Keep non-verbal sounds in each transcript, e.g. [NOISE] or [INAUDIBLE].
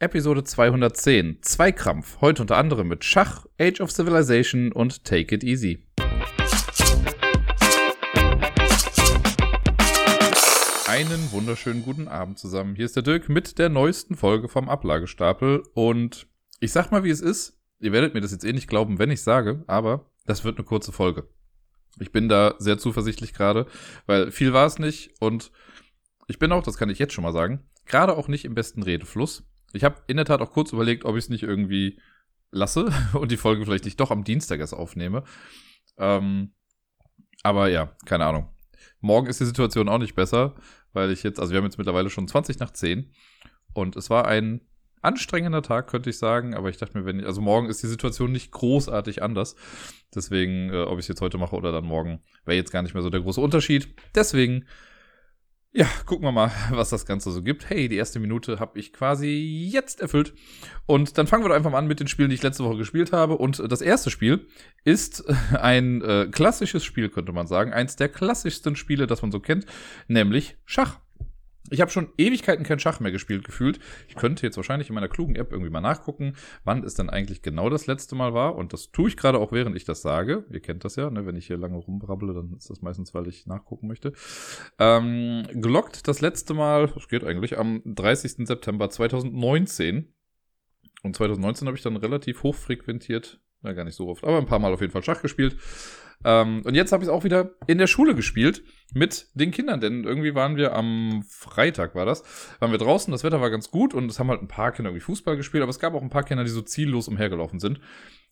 Episode 210. Zweikrampf. Heute unter anderem mit Schach, Age of Civilization und Take It Easy. Einen wunderschönen guten Abend zusammen. Hier ist der Dirk mit der neuesten Folge vom Ablagestapel. Und ich sag mal, wie es ist. Ihr werdet mir das jetzt eh nicht glauben, wenn ich sage, aber das wird eine kurze Folge. Ich bin da sehr zuversichtlich gerade, weil viel war es nicht und ich bin auch, das kann ich jetzt schon mal sagen, gerade auch nicht im besten Redefluss. Ich habe in der Tat auch kurz überlegt, ob ich es nicht irgendwie lasse [LAUGHS] und die Folge vielleicht nicht doch am Dienstag erst aufnehme. Ähm, aber ja, keine Ahnung. Morgen ist die Situation auch nicht besser, weil ich jetzt, also wir haben jetzt mittlerweile schon 20 nach 10 und es war ein anstrengender Tag, könnte ich sagen, aber ich dachte mir, wenn ich, also morgen ist die Situation nicht großartig anders. Deswegen, äh, ob ich es jetzt heute mache oder dann morgen, wäre jetzt gar nicht mehr so der große Unterschied. Deswegen ja, gucken wir mal, [LAUGHS] was das Ganze so gibt. Hey, die erste Minute habe ich quasi jetzt erfüllt. Und dann fangen wir doch einfach mal an mit den Spielen, die ich letzte Woche gespielt habe. Und das erste Spiel ist [LAUGHS] ein äh, klassisches Spiel, könnte man sagen. Eins der klassischsten Spiele, das man so kennt, nämlich Schach. Ich habe schon Ewigkeiten kein Schach mehr gespielt gefühlt. Ich könnte jetzt wahrscheinlich in meiner klugen App irgendwie mal nachgucken, wann es denn eigentlich genau das letzte Mal war. Und das tue ich gerade auch, während ich das sage. Ihr kennt das ja, ne? wenn ich hier lange rumbrabble, dann ist das meistens, weil ich nachgucken möchte. Ähm, gelockt das letzte Mal, das geht eigentlich, am 30. September 2019. Und 2019 habe ich dann relativ hoch frequentiert, ja gar nicht so oft, aber ein paar Mal auf jeden Fall Schach gespielt. Ähm, und jetzt habe ich es auch wieder in der Schule gespielt mit den Kindern, denn irgendwie waren wir am Freitag, war das, waren wir draußen, das Wetter war ganz gut und es haben halt ein paar Kinder irgendwie Fußball gespielt, aber es gab auch ein paar Kinder, die so ziellos umhergelaufen sind.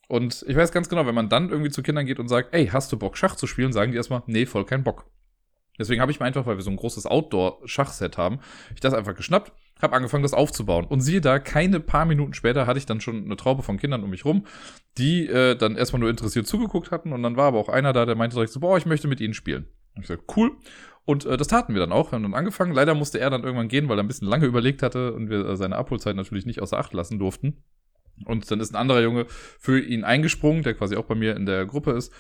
Und ich weiß ganz genau, wenn man dann irgendwie zu Kindern geht und sagt, ey, hast du Bock, Schach zu spielen, sagen die erstmal, nee, voll kein Bock. Deswegen habe ich mir einfach, weil wir so ein großes Outdoor-Schachset haben, ich das einfach geschnappt, habe angefangen, das aufzubauen. Und siehe da, keine paar Minuten später hatte ich dann schon eine Traube von Kindern um mich rum, die äh, dann erstmal nur interessiert zugeguckt hatten. Und dann war aber auch einer da, der meinte direkt so, boah, ich möchte mit ihnen spielen. Und ich sagte, cool. Und äh, das taten wir dann auch. Wir haben dann angefangen. Leider musste er dann irgendwann gehen, weil er ein bisschen lange überlegt hatte und wir äh, seine Abholzeit natürlich nicht außer Acht lassen durften. Und dann ist ein anderer Junge für ihn eingesprungen, der quasi auch bei mir in der Gruppe ist.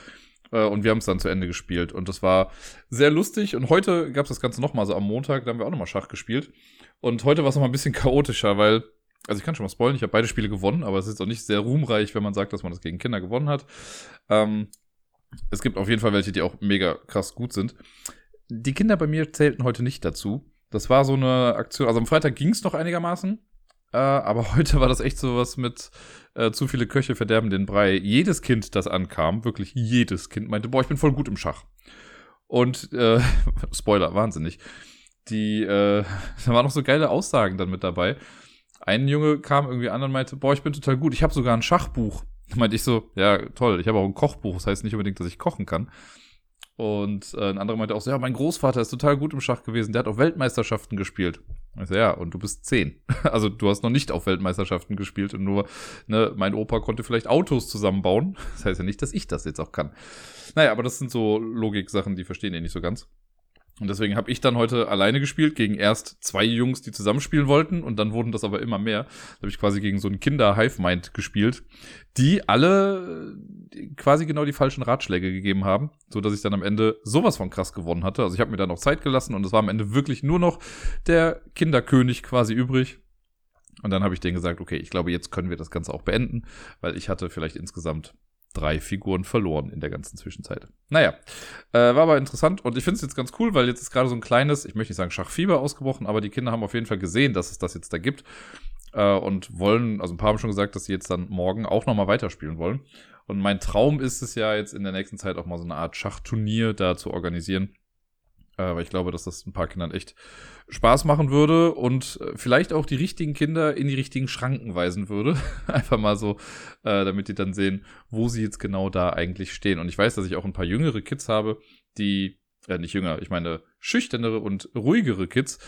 Äh, und wir haben es dann zu Ende gespielt. Und das war sehr lustig. Und heute gab es das Ganze nochmal so am Montag, da haben wir auch nochmal Schach gespielt. Und heute war es nochmal ein bisschen [LAUGHS] chaotischer, weil, also ich kann schon mal spoilen, ich habe beide Spiele gewonnen, aber es ist auch nicht sehr ruhmreich, wenn man sagt, dass man das gegen Kinder gewonnen hat. Ähm, es gibt auf jeden Fall welche, die auch mega krass gut sind. Die Kinder bei mir zählten heute nicht dazu. Das war so eine Aktion, also am Freitag ging es noch einigermaßen. Äh, aber [LAUGHS] heute war das echt so was mit äh, zu viele Köche verderben den Brei. Jedes Kind, das ankam, wirklich jedes Kind meinte, boah, ich bin voll gut im Schach. Und äh, [LAUGHS] Spoiler, wahnsinnig. Die, äh, [LAUGHS] da waren noch so geile Aussagen dann mit dabei. Ein Junge kam irgendwie an und meinte, boah, ich bin total gut, ich habe sogar ein Schachbuch. Da meinte ich so, ja, toll, ich habe auch ein Kochbuch, das heißt nicht unbedingt, dass ich kochen kann. Und äh, ein anderer meinte auch so, ja, mein Großvater ist total gut im Schach gewesen, der hat auf Weltmeisterschaften gespielt. Ich so, ja, und du bist zehn. [LAUGHS] Also du hast noch nicht auf Weltmeisterschaften gespielt und nur, ne, mein Opa konnte vielleicht Autos zusammenbauen. [LAUGHS] Das heißt ja nicht, dass ich das jetzt auch kann. Naja, aber das sind so Logik-Sachen, die verstehen die nicht so ganz. Und deswegen habe ich dann heute alleine gespielt gegen erst zwei Jungs, die zusammenspielen wollten und dann wurden das aber immer mehr. Da habe ich quasi gegen so einen Kinder-Hive-Mind gespielt, die alle quasi genau die falschen Ratschläge gegeben haben, so dass ich dann am Ende sowas von krass gewonnen hatte. Also ich habe mir dann noch Zeit gelassen und es war am Ende wirklich nur noch der Kinderkönig quasi übrig. Und dann habe ich denen gesagt, okay, ich glaube, jetzt können wir das Ganze auch beenden, weil ich hatte vielleicht insgesamt drei Figuren verloren in der ganzen Zwischenzeit. Naja, äh, war aber interessant und ich finde es jetzt ganz cool, weil jetzt ist gerade so ein kleines, ich möchte nicht sagen Schachfieber ausgebrochen, aber die Kinder haben auf jeden Fall gesehen, dass es das jetzt da gibt äh, und wollen, also ein paar haben schon gesagt, dass sie jetzt dann morgen auch nochmal weiterspielen wollen. Und mein Traum ist es ja jetzt in der nächsten Zeit auch mal so eine Art Schachturnier da zu organisieren äh, weil ich glaube, dass das ein paar Kindern echt Spaß machen würde und äh, vielleicht auch die richtigen Kinder in die richtigen Schranken weisen würde. [LAUGHS] Einfach mal so, äh, damit die dann sehen, wo sie jetzt genau da eigentlich stehen. Und ich weiß, dass ich auch ein paar jüngere Kids habe, die, äh, nicht jünger, ich meine schüchternere und ruhigere Kids,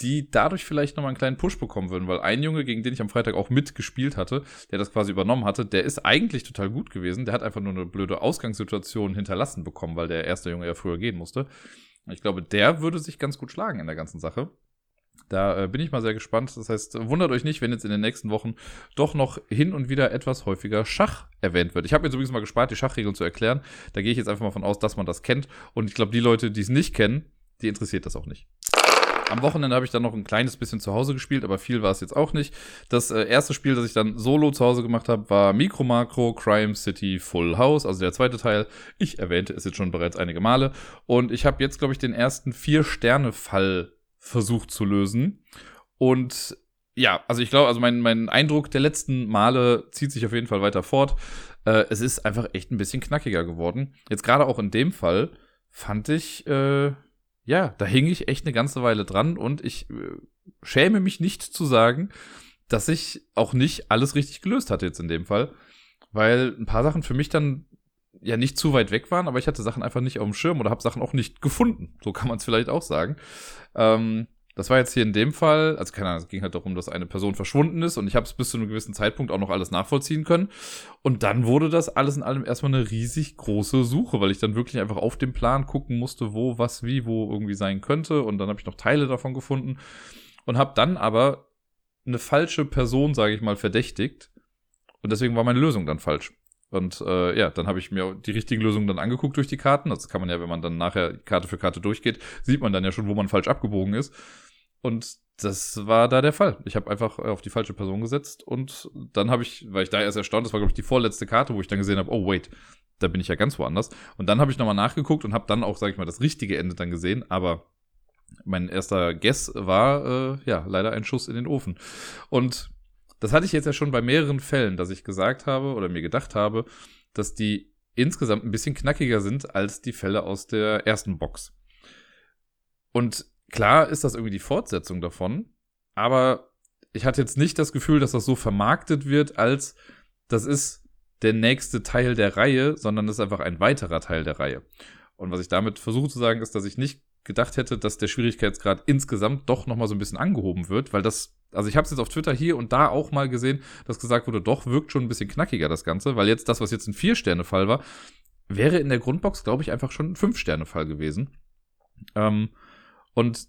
die dadurch vielleicht nochmal einen kleinen Push bekommen würden, weil ein Junge, gegen den ich am Freitag auch mitgespielt hatte, der das quasi übernommen hatte, der ist eigentlich total gut gewesen. Der hat einfach nur eine blöde Ausgangssituation hinterlassen bekommen, weil der erste Junge ja früher gehen musste. Ich glaube, der würde sich ganz gut schlagen in der ganzen Sache. Da äh, bin ich mal sehr gespannt. Das heißt, wundert euch nicht, wenn jetzt in den nächsten Wochen doch noch hin und wieder etwas häufiger Schach erwähnt wird. Ich habe mir übrigens mal gespart, die Schachregeln zu erklären. Da gehe ich jetzt einfach mal von aus, dass man das kennt. Und ich glaube, die Leute, die es nicht kennen, die interessiert das auch nicht. Am Wochenende habe ich dann noch ein kleines bisschen zu Hause gespielt, aber viel war es jetzt auch nicht. Das äh, erste Spiel, das ich dann solo zu Hause gemacht habe, war Micro Macro Crime City Full House, also der zweite Teil. Ich erwähnte es jetzt schon bereits einige Male. Und ich habe jetzt, glaube ich, den ersten Vier-Sterne-Fall versucht zu lösen. Und ja, also ich glaube, also mein, mein Eindruck der letzten Male zieht sich auf jeden Fall weiter fort. Äh, es ist einfach echt ein bisschen knackiger geworden. Jetzt gerade auch in dem Fall fand ich, äh, ja, da hing ich echt eine ganze Weile dran und ich äh, schäme mich nicht zu sagen, dass ich auch nicht alles richtig gelöst hatte jetzt in dem Fall, weil ein paar Sachen für mich dann ja nicht zu weit weg waren, aber ich hatte Sachen einfach nicht auf dem Schirm oder habe Sachen auch nicht gefunden. So kann man es vielleicht auch sagen. Ähm, das war jetzt hier in dem Fall, also keine Ahnung, es ging halt darum, dass eine Person verschwunden ist und ich habe es bis zu einem gewissen Zeitpunkt auch noch alles nachvollziehen können. Und dann wurde das alles in allem erstmal eine riesig große Suche, weil ich dann wirklich einfach auf dem Plan gucken musste, wo, was, wie, wo irgendwie sein könnte. Und dann habe ich noch Teile davon gefunden und habe dann aber eine falsche Person, sage ich mal, verdächtigt. Und deswegen war meine Lösung dann falsch. Und äh, ja, dann habe ich mir die richtigen Lösungen dann angeguckt durch die Karten. Das kann man ja, wenn man dann nachher Karte für Karte durchgeht, sieht man dann ja schon, wo man falsch abgebogen ist. Und das war da der Fall. Ich habe einfach auf die falsche Person gesetzt und dann habe ich, weil ich da erst erstaunt, das war glaube ich die vorletzte Karte, wo ich dann gesehen habe, oh wait, da bin ich ja ganz woanders. Und dann habe ich nochmal nachgeguckt und habe dann auch, sage ich mal, das richtige Ende dann gesehen, aber mein erster Guess war äh, ja leider ein Schuss in den Ofen. Und das hatte ich jetzt ja schon bei mehreren Fällen, dass ich gesagt habe oder mir gedacht habe, dass die insgesamt ein bisschen knackiger sind als die Fälle aus der ersten Box. Und klar ist das irgendwie die Fortsetzung davon, aber ich hatte jetzt nicht das Gefühl, dass das so vermarktet wird, als das ist der nächste Teil der Reihe, sondern das ist einfach ein weiterer Teil der Reihe. Und was ich damit versuche zu sagen, ist, dass ich nicht gedacht hätte, dass der Schwierigkeitsgrad insgesamt doch nochmal so ein bisschen angehoben wird, weil das, also ich habe es jetzt auf Twitter hier und da auch mal gesehen, dass gesagt wurde, doch wirkt schon ein bisschen knackiger das Ganze, weil jetzt das, was jetzt ein Vier-Sterne-Fall war, wäre in der Grundbox, glaube ich, einfach schon ein Fünf-Sterne-Fall gewesen. Ähm, und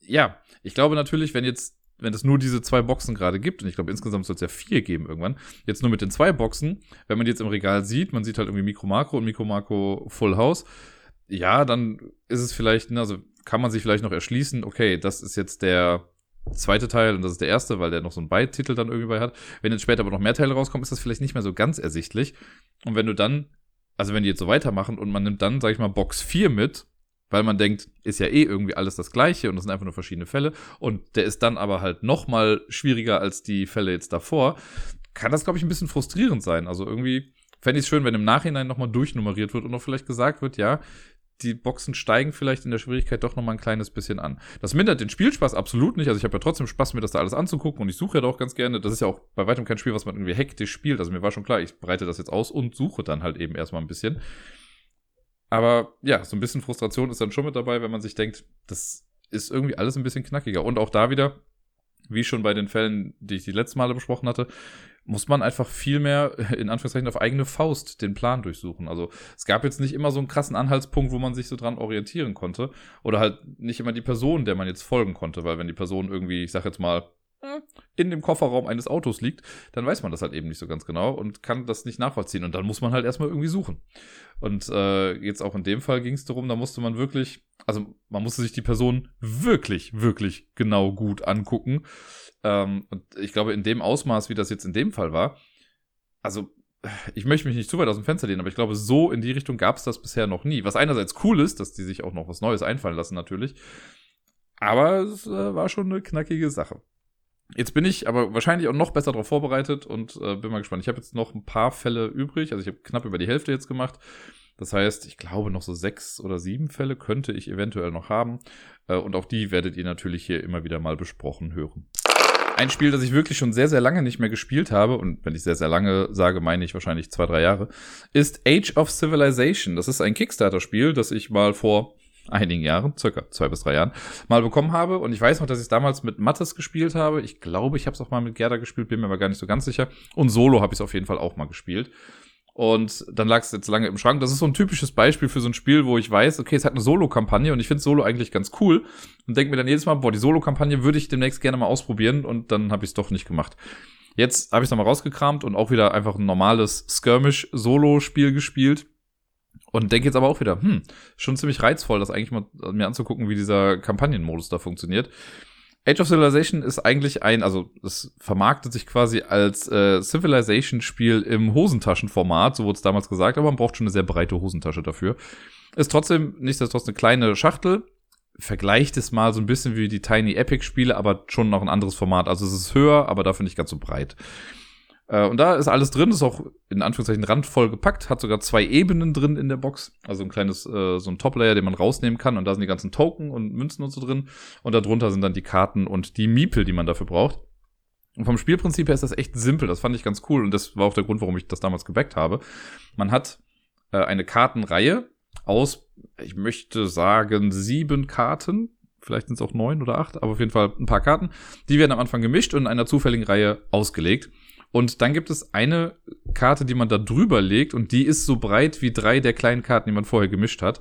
ja, ich glaube natürlich, wenn jetzt, wenn es nur diese zwei Boxen gerade gibt, und ich glaube insgesamt soll es ja vier geben irgendwann, jetzt nur mit den zwei Boxen, wenn man die jetzt im Regal sieht, man sieht halt irgendwie Mikro Makro und Mikro Makro Full House, ja, dann ist es vielleicht, ne, also kann man sich vielleicht noch erschließen, okay, das ist jetzt der zweite Teil und das ist der erste, weil der noch so einen Beititel dann irgendwie bei hat. Wenn jetzt später aber noch mehr Teile rauskommen, ist das vielleicht nicht mehr so ganz ersichtlich. Und wenn du dann, also wenn die jetzt so weitermachen und man nimmt dann, sag ich mal, Box 4 mit, weil man denkt, ist ja eh irgendwie alles das Gleiche und das sind einfach nur verschiedene Fälle und der ist dann aber halt noch mal schwieriger als die Fälle jetzt davor, kann das, glaube ich, ein bisschen frustrierend sein. Also irgendwie fände ich es schön, wenn im Nachhinein noch mal durchnummeriert wird und auch vielleicht gesagt wird, ja, die Boxen steigen vielleicht in der Schwierigkeit doch noch mal ein kleines bisschen an. Das mindert den Spielspaß absolut nicht. Also ich habe ja trotzdem Spaß, mir das da alles anzugucken und ich suche ja doch ganz gerne. Das ist ja auch bei weitem kein Spiel, was man irgendwie hektisch spielt. Also mir war schon klar, ich breite das jetzt aus und suche dann halt eben erstmal ein bisschen. Aber ja, so ein bisschen Frustration ist dann schon mit dabei, wenn man sich denkt, das ist irgendwie alles ein bisschen knackiger. Und auch da wieder, wie schon bei den Fällen, die ich die letzten Male besprochen hatte, muss man einfach viel mehr, [LAUGHS] in Anführungszeichen, auf eigene Faust den Plan durchsuchen. Also es gab jetzt nicht immer so einen krassen Anhaltspunkt, wo man sich so dran orientieren konnte. Oder halt nicht immer die Person, der man jetzt folgen konnte. Weil wenn die Person irgendwie, ich sag jetzt mal, in dem Kofferraum eines Autos liegt, dann weiß man das halt eben nicht so ganz genau und kann das nicht nachvollziehen. Und dann muss man halt erstmal irgendwie suchen. Und äh, jetzt auch in dem Fall ging es darum, da musste man wirklich, also man musste sich die Person wirklich, wirklich genau gut angucken. Ähm, und ich glaube, in dem Ausmaß, wie das jetzt in dem Fall war, also ich möchte mich nicht zu weit aus dem Fenster lehnen, aber ich glaube, so in die Richtung gab es das bisher noch nie. Was einerseits cool ist, dass die sich auch noch was Neues einfallen lassen, natürlich. Aber es äh, war schon eine knackige Sache. Jetzt bin ich aber wahrscheinlich auch noch besser darauf vorbereitet und äh, bin mal gespannt. Ich habe jetzt noch ein paar Fälle übrig. Also ich habe knapp über die Hälfte jetzt gemacht. Das heißt, ich glaube, noch so sechs oder sieben Fälle könnte ich eventuell noch haben. Äh, und auch die werdet ihr natürlich hier immer wieder mal besprochen hören. Ein Spiel, das ich wirklich schon sehr, sehr lange nicht mehr gespielt habe, und wenn ich sehr, sehr lange sage, meine ich wahrscheinlich zwei, drei Jahre, ist Age of Civilization. Das ist ein Kickstarter-Spiel, das ich mal vor einigen Jahren, circa zwei bis drei Jahren, mal bekommen habe. Und ich weiß noch, dass ich es damals mit Mattes gespielt habe. Ich glaube, ich habe es auch mal mit Gerda gespielt, bin mir aber gar nicht so ganz sicher. Und Solo habe ich es auf jeden Fall auch mal gespielt. Und dann lag es jetzt lange im Schrank. Das ist so ein typisches Beispiel für so ein Spiel, wo ich weiß, okay, es hat eine Solo-Kampagne und ich finde Solo eigentlich ganz cool. Und denke mir dann jedes Mal, boah, die Solo-Kampagne würde ich demnächst gerne mal ausprobieren. Und dann habe ich es doch nicht gemacht. Jetzt habe ich es nochmal rausgekramt und auch wieder einfach ein normales Skirmish-Solo-Spiel gespielt Und denke jetzt aber auch wieder, hm, schon ziemlich reizvoll, das eigentlich mal mir anzugucken, wie dieser Kampagnenmodus da funktioniert. Age of Civilization ist eigentlich ein, also es vermarktet sich quasi als äh, Civilization-Spiel im Hosentaschenformat, so wurde es damals gesagt, aber man braucht schon eine sehr breite Hosentasche dafür. Ist trotzdem nichtsdestotrotz eine kleine Schachtel. Vergleicht es mal so ein bisschen wie die Tiny Epic-Spiele, aber schon noch ein anderes Format. Also es ist höher, aber dafür nicht ganz so breit. Äh, und da ist alles drin, ist auch in Anführungszeichen randvoll gepackt, hat sogar zwei Ebenen drin in der Box. Also ein kleines, äh, so ein Top-Layer, den man rausnehmen kann. Und da sind die ganzen Token und Münzen und so drin. Und darunter sind dann die Karten und die Miepel, die man dafür braucht. Und vom Spielprinzip her ist das echt simpel. Das fand ich ganz cool. Und das war auch der Grund, warum ich das damals gebackt habe. Man hat äh, eine Kartenreihe aus, ich möchte sagen, sieben Karten. Vielleicht sind es auch neun oder acht, aber auf jeden Fall ein paar Karten. Die werden am Anfang gemischt und in einer zufälligen Reihe ausgelegt. Und dann gibt es eine Karte, die man da drüber legt und die ist so breit wie drei der kleinen Karten, die man vorher gemischt hat.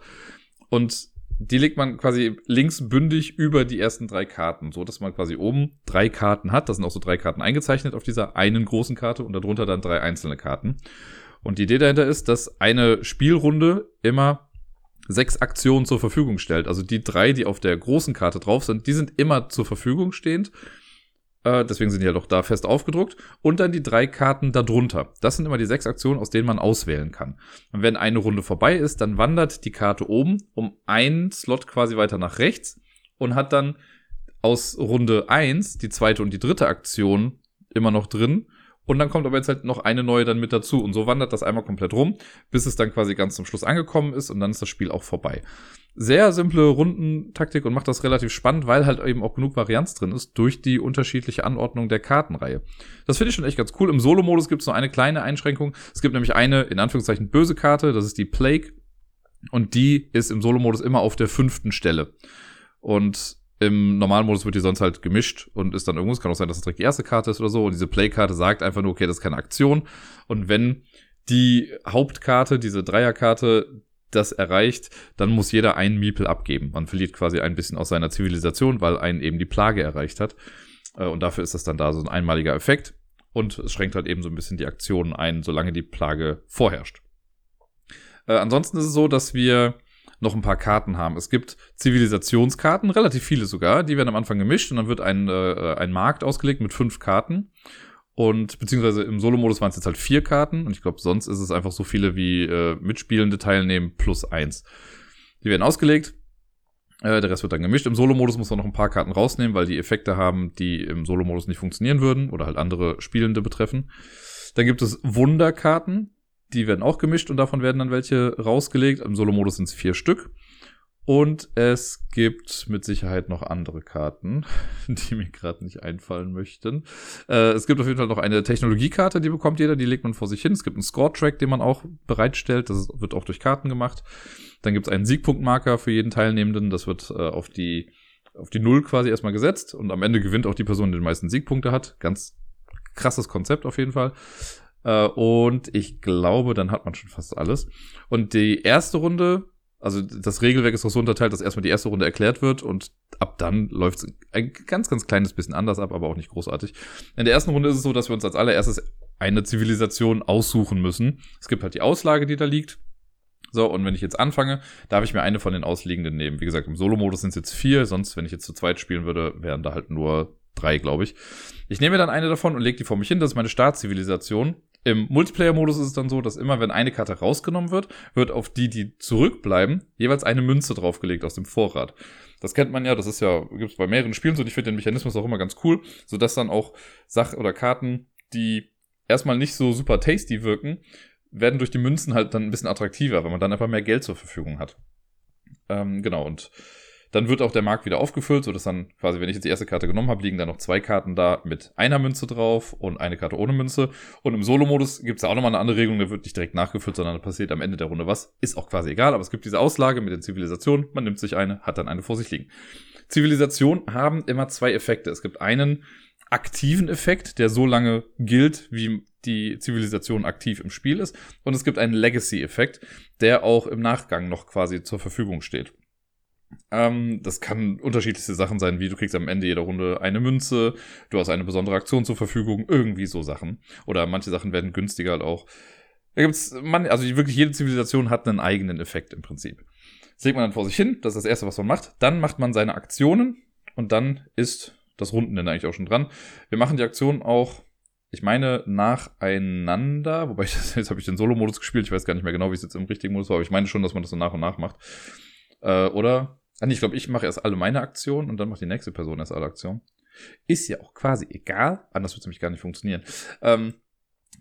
Und die legt man quasi links bündig über die ersten drei Karten, so dass man quasi oben drei Karten hat. Da sind auch so drei Karten eingezeichnet auf dieser einen großen Karte und darunter dann drei einzelne Karten. Und die Idee dahinter ist, dass eine Spielrunde immer sechs Aktionen zur Verfügung stellt. Also die drei, die auf der großen Karte drauf sind, die sind immer zur Verfügung stehend. Äh, deswegen sind die ja doch da fest aufgedruckt. Und dann die drei Karten darunter. Das sind immer die sechs Aktionen, aus denen man auswählen kann. Und wenn eine Runde vorbei ist, dann wandert die Karte oben um einen Slot quasi weiter nach rechts und hat dann aus Runde eins die zweite und die dritte Aktion immer noch drin. Und dann kommt aber jetzt halt noch eine neue dann mit dazu. Und so wandert das einmal komplett rum, bis es dann quasi ganz zum Schluss angekommen ist und dann ist das Spiel auch vorbei sehr simple Rundentaktik und macht das relativ spannend, weil halt eben auch genug Varianz drin ist durch die unterschiedliche Anordnung der Kartenreihe. Das finde ich schon echt ganz cool. Im Solo-Modus gibt es noch eine kleine Einschränkung. Es gibt nämlich eine, in Anführungszeichen, böse Karte, das ist die Plague. Und die ist im Solo-Modus immer auf der fünften Stelle. Und im normalen Modus wird die sonst halt gemischt und ist dann irgendwas. Kann auch sein, dass es direkt die erste Karte ist oder so. Und diese Play-Karte sagt einfach nur, okay, das ist keine Aktion. Und wenn die Hauptkarte, diese Dreierkarte, das erreicht, dann muss jeder einen Miepel abgeben. Man verliert quasi ein bisschen aus seiner Zivilisation, weil einen eben die Plage erreicht hat. Äh, und dafür ist das dann da so ein einmaliger Effekt. Und es schränkt halt eben so ein bisschen die Aktionen ein, solange die Plage vorherrscht. Äh, ansonsten ist es so, dass wir noch ein paar Karten haben. Es gibt Zivilisationskarten, relativ viele sogar, die werden am Anfang gemischt und dann wird ein, äh, ein Markt ausgelegt mit fünf Karten. Und beziehungsweise im Solo-Modus waren es jetzt halt vier Karten und ich glaube, sonst ist es einfach so viele wie äh, Mitspielende teilnehmen plus eins. Die werden ausgelegt. Äh, der Rest wird dann gemischt. Im Solo-Modus muss man noch ein paar Karten rausnehmen, weil die Effekte haben, die im Solo-Modus nicht funktionieren würden oder halt andere Spielende betreffen. Dann gibt es Wunderkarten. Die werden auch gemischt und davon werden dann welche rausgelegt. Im Solo-Modus sind es vier Stück. Und es gibt mit Sicherheit noch andere Karten, [LAUGHS] die mir gerade nicht einfallen möchten. Äh, es gibt auf jeden Fall noch eine Technologiekarte, die bekommt jeder, die legt man vor sich hin. Es gibt einen Score-Track, den man auch bereitstellt. Das wird auch durch Karten gemacht. Dann gibt es einen Siegpunktmarker für jeden Teilnehmenden. Das wird äh, auf die auf die Null quasi erstmal gesetzt und am Ende gewinnt auch die Person, die den meisten Siegpunkte hat. Ganz krasses Konzept auf jeden Fall. Äh, und ich glaube, dann hat man schon fast alles. Und die erste Runde also das Regelwerk ist auch so unterteilt, dass erstmal die erste Runde erklärt wird und ab dann läuft es ein ganz, ganz kleines bisschen anders ab, aber auch nicht großartig. In der ersten Runde ist es so, dass wir uns als allererstes eine Zivilisation aussuchen müssen. Es gibt halt die Auslage, die da liegt. So, und wenn ich jetzt anfange, darf ich mir eine von den ausliegenden nehmen. Wie gesagt, im Solo-Modus sind es jetzt vier, sonst, wenn ich jetzt zu zweit spielen würde, wären da halt nur drei, glaube ich. Ich nehme dann eine davon und lege die vor mich hin. Das ist meine Startzivilisation. Im Multiplayer-Modus ist es dann so, dass immer, wenn eine Karte rausgenommen wird, wird auf die, die zurückbleiben, jeweils eine Münze draufgelegt aus dem Vorrat. Das kennt man ja, das ist ja, gibt es bei mehreren Spielen so, und ich finde den Mechanismus auch immer ganz cool, sodass dann auch Sach- oder Karten, die erstmal nicht so super tasty wirken, werden durch die Münzen halt dann ein bisschen attraktiver, weil man dann einfach mehr Geld zur Verfügung hat. Ähm, genau, und dann wird auch der Markt wieder aufgefüllt, sodass dann quasi, wenn ich jetzt die erste Karte genommen habe, liegen da noch zwei Karten da mit einer Münze drauf und eine Karte ohne Münze. Und im Solo-Modus gibt es auch nochmal eine andere Regelung, der wird nicht direkt nachgefüllt, sondern da passiert am Ende der Runde was. Ist auch quasi egal, aber es gibt diese Auslage mit den Zivilisationen. Man nimmt sich eine, hat dann eine vor sich liegen. Zivilisationen haben immer zwei Effekte. Es gibt einen aktiven Effekt, der so lange gilt, wie die Zivilisation aktiv im Spiel ist. Und es gibt einen Legacy-Effekt, der auch im Nachgang noch quasi zur Verfügung steht. Ähm, das kann unterschiedlichste Sachen sein, wie du kriegst am Ende jeder Runde eine Münze, du hast eine besondere Aktion zur Verfügung, irgendwie so Sachen. Oder manche Sachen werden günstiger halt auch. Da gibt's, man, also wirklich jede Zivilisation hat einen eigenen Effekt im Prinzip. Das legt man dann vor sich hin, das ist das erste, was man macht. Dann macht man seine Aktionen und dann ist das Rundenende eigentlich auch schon dran. Wir machen die Aktionen auch, ich meine, nacheinander, wobei [LAUGHS] das, jetzt habe ich den Solo-Modus gespielt, ich weiß gar nicht mehr genau, wie es jetzt im richtigen Modus war, aber ich meine schon, dass man das so nach und nach macht. Äh, oder? Ah, ich glaube, ich mache erst alle meine Aktionen und dann macht die nächste Person erst alle Aktionen. Ist ja auch quasi egal. Anders wird es nämlich gar nicht funktionieren. Ähm,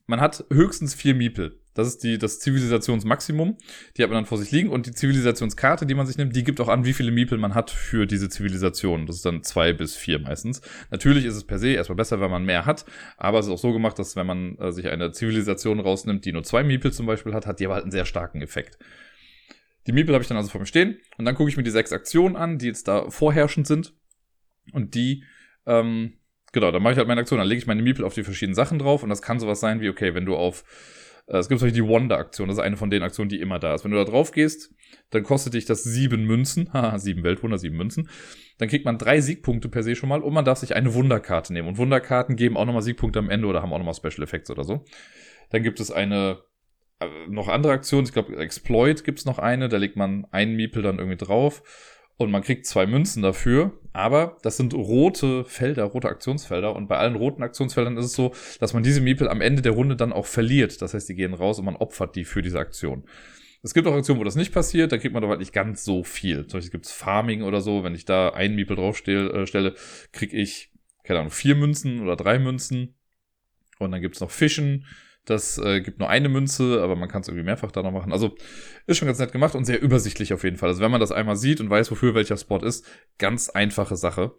man hat höchstens vier Miepel. Das ist die, das Zivilisationsmaximum. Die hat man dann vor sich liegen. Und die Zivilisationskarte, die man sich nimmt, die gibt auch an, wie viele Miepel man hat für diese Zivilisation. Das ist dann zwei bis vier meistens. Natürlich ist es per se erstmal besser, wenn man mehr hat. Aber es ist auch so gemacht, dass wenn man äh, sich eine Zivilisation rausnimmt, die nur zwei Miepel zum Beispiel hat, hat die aber halt einen sehr starken Effekt. Die Miepel habe ich dann also vor mir stehen. Und dann gucke ich mir die sechs Aktionen an, die jetzt da vorherrschend sind. Und die ähm, genau, dann mache ich halt meine Aktion, dann lege ich meine Miepel auf die verschiedenen Sachen drauf und das kann sowas sein wie, okay, wenn du auf, äh, es gibt Beispiel die Wonder-Aktion, das ist eine von den Aktionen, die immer da ist. Wenn du da drauf gehst, dann kostet dich das sieben Münzen, [LAUGHS] haha, sieben Weltwunder, sieben Münzen. Dann kriegt man drei Siegpunkte per se schon mal und man darf sich eine Wunderkarte nehmen. Und Wunderkarten geben auch nochmal Siegpunkte am Ende oder haben auch nochmal Special Effects oder so. Dann gibt es eine noch andere Aktionen, ich glaube Exploit gibt es noch eine, da legt man einen Miepel dann irgendwie drauf und man kriegt zwei Münzen dafür, aber das sind rote Felder, rote Aktionsfelder und bei allen roten Aktionsfeldern ist es so, dass man diese Miepel am Ende der Runde dann auch verliert. Das heißt, die gehen raus und man opfert die für diese Aktion. Es gibt auch Aktionen, wo das nicht passiert, da kriegt man aber nicht ganz so viel. Zum Beispiel gibt es Farming oder so, wenn ich da einen Miepel draufstelle, äh, stelle, kriege ich, keine Ahnung, vier Münzen oder drei Münzen. Und dann gibt es noch Fischen, das äh, gibt nur eine Münze, aber man kann es irgendwie mehrfach da noch machen. Also ist schon ganz nett gemacht und sehr übersichtlich auf jeden Fall. Also wenn man das einmal sieht und weiß, wofür welcher Spot ist, ganz einfache Sache.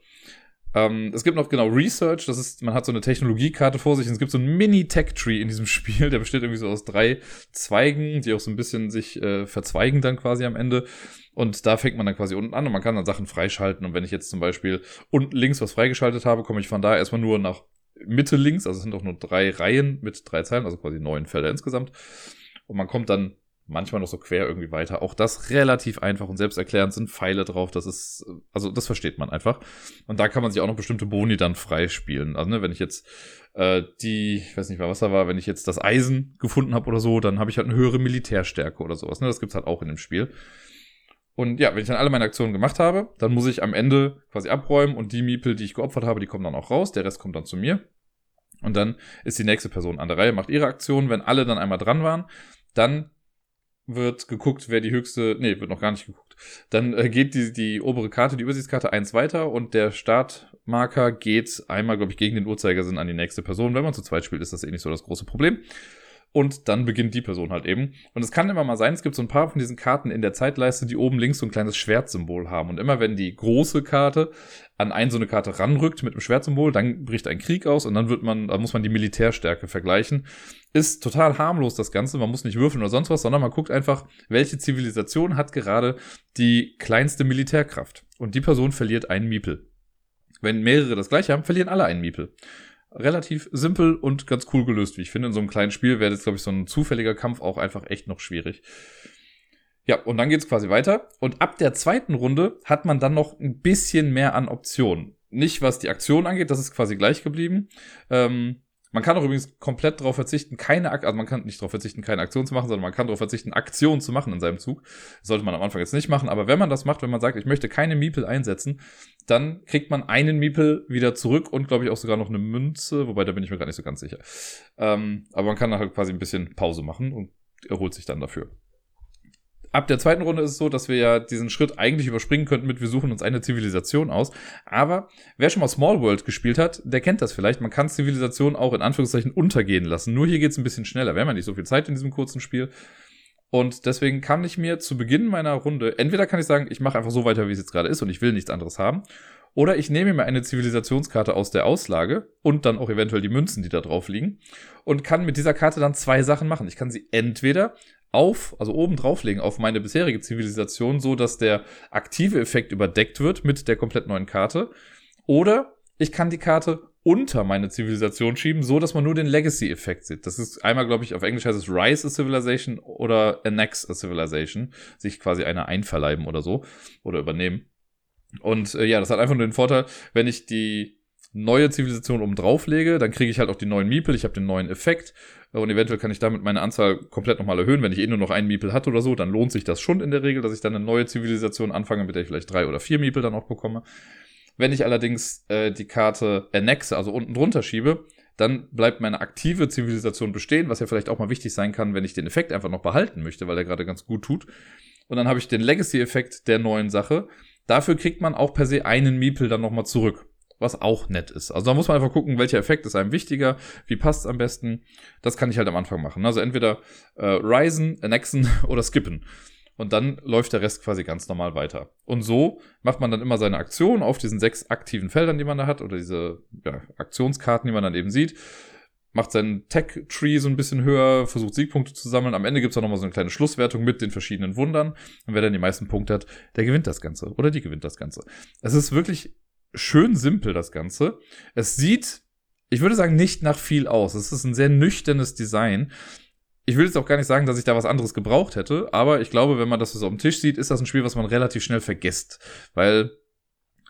Ähm, es gibt noch genau Research, das ist, man hat so eine Technologiekarte vor sich und es gibt so ein Mini-Tech-Tree in diesem [LAUGHS] Spiel, der besteht irgendwie so aus drei Zweigen, die auch so ein bisschen sich äh, verzweigen dann quasi am Ende. Und da fängt man dann quasi unten an und man kann dann Sachen freischalten. Und wenn ich jetzt zum Beispiel unten links was freigeschaltet habe, komme ich von da erstmal nur nach Mitte links, also es sind auch nur drei Reihen mit drei Zeilen, also quasi neun Felder insgesamt. Und man kommt dann manchmal noch so quer irgendwie weiter. Auch das relativ einfach und selbsterklärend sind Pfeile drauf. Das ist, also das versteht man einfach. Und da kann man sich auch noch bestimmte Boni dann freispielen. Also ne, wenn ich jetzt äh, die, ich weiß nicht mehr, was da war, wenn ich jetzt das Eisen gefunden habe oder so, dann habe ich halt eine höhere Militärstärke oder sowas. Ne? Das gibt's halt auch in dem Spiel. Und ja, wenn ich dann alle meine Aktionen gemacht habe, dann muss ich am Ende quasi abräumen und die Miepel, die ich geopfert habe, die kommen dann auch raus. Der Rest kommt dann zu mir. Und dann ist die nächste Person an der Reihe, macht ihre Aktion. Wenn alle dann einmal dran waren, dann wird geguckt, wer die höchste, nee, wird noch gar nicht geguckt. Dann äh, geht die, die obere Karte, die Übersichtskarte eins weiter und der Startmarker geht einmal, glaube ich, gegen den Uhrzeigersinn an die nächste Person. Wenn man zu zweit spielt, ist das eh nicht so das große Problem und dann beginnt die Person halt eben. Und es kann immer mal sein, es gibt so ein paar von diesen Karten in der Zeitleiste, die oben links so ein kleines Schwertsymbol haben. Und immer wenn die große Karte an ein so eine Karte ranrückt mit einem Schwertsymbol, dann bricht ein Krieg aus und dann wird man, da muss man die Militärstärke vergleichen. Ist total harmlos das Ganze, man muss nicht würfeln oder sonst was, sondern man guckt einfach, welche Zivilisation hat gerade die kleinste Militärkraft. Und die Person verliert einen Miepel. Wenn mehrere das gleiche haben, verlieren alle einen Miepel relativ simpel und ganz cool gelöst, wie ich finde. In so einem kleinen Spiel wäre jetzt, glaube ich, so ein zufälliger Kampf auch einfach echt noch schwierig. Ja, und dann geht's quasi weiter. Und ab der zweiten Runde hat man dann noch ein bisschen mehr an Optionen. Nicht was die Aktion angeht, das ist quasi gleich geblieben. Ähm, man kann auch übrigens komplett darauf verzichten, keine Ak also man kann nicht darauf verzichten, keine Aktion zu machen, sondern man kann darauf verzichten, Aktionen zu machen in seinem Zug. Das sollte man am Anfang jetzt nicht machen, aber wenn man das macht, wenn man sagt, ich möchte keine Miepel einsetzen, dann kriegt man einen Miepel wieder zurück und glaube ich auch sogar noch eine Münze, wobei da bin ich mir gar nicht so ganz sicher. Ähm, aber man kann halt quasi ein bisschen Pause machen und erholt sich dann dafür. Ab der zweiten Runde ist es so, dass wir ja diesen Schritt eigentlich überspringen könnten mit, wir suchen uns eine Zivilisation aus. Aber wer schon mal Small World gespielt hat, der kennt das vielleicht. Man kann Zivilisation auch in Anführungszeichen untergehen lassen. Nur hier geht es ein bisschen schneller. Wir haben ja nicht so viel Zeit in diesem kurzen Spiel. Und deswegen kann ich mir zu Beginn meiner Runde, entweder kann ich sagen, ich mache einfach so weiter, wie es jetzt gerade ist und ich will nichts anderes haben. Oder ich nehme mir eine Zivilisationskarte aus der Auslage und dann auch eventuell die Münzen, die da drauf liegen und kann mit dieser Karte dann zwei Sachen machen. Ich kann sie entweder auf, also oben drauflegen auf meine bisherige Zivilisation, so dass der aktive Effekt überdeckt wird mit der komplett neuen Karte. Oder ich kann die Karte unter meine Zivilisation schieben, so dass man nur den Legacy-Effekt sieht. Das ist einmal, glaube ich, auf Englisch heißt es Rise a Civilization oder Annex a Civilization. Sich quasi eine einverleiben oder so. Oder übernehmen. Und äh, ja, das hat einfach nur den Vorteil, wenn ich die neue Zivilisation oben drauf lege, dann kriege ich halt auch die neuen Miepel, ich habe den neuen Effekt und eventuell kann ich damit meine Anzahl komplett nochmal erhöhen. Wenn ich eh nur noch einen Miepel hatte oder so, dann lohnt sich das schon in der Regel, dass ich dann eine neue Zivilisation anfange, mit der ich vielleicht drei oder vier Miepel dann auch bekomme. Wenn ich allerdings äh, die Karte annexe, also unten drunter schiebe, dann bleibt meine aktive Zivilisation bestehen, was ja vielleicht auch mal wichtig sein kann, wenn ich den Effekt einfach noch behalten möchte, weil der gerade ganz gut tut. Und dann habe ich den Legacy-Effekt der neuen Sache. Dafür kriegt man auch per se einen Meeple dann nochmal zurück. Was auch nett ist. Also da muss man einfach gucken, welcher Effekt ist einem wichtiger, wie passt es am besten. Das kann ich halt am Anfang machen. Also entweder äh, Risen, Annexen [LAUGHS] oder Skippen und dann läuft der Rest quasi ganz normal weiter. Und so macht man dann immer seine Aktion auf diesen sechs aktiven Feldern, die man da hat, oder diese ja, Aktionskarten, die man dann eben sieht. Macht seinen Tech-Tree so ein bisschen höher, versucht Siegpunkte zu sammeln. Am Ende gibt's auch nochmal so eine kleine Schlusswertung mit den verschiedenen Wundern. Und wer dann die meisten Punkte hat, der gewinnt das Ganze. Oder die gewinnt das Ganze. Es ist wirklich schön simpel, das Ganze. Es sieht, ich würde sagen, nicht nach viel aus. Es ist ein sehr nüchternes Design ich will jetzt auch gar nicht sagen, dass ich da was anderes gebraucht hätte, aber ich glaube, wenn man das so auf dem Tisch sieht, ist das ein Spiel, was man relativ schnell vergisst. Weil,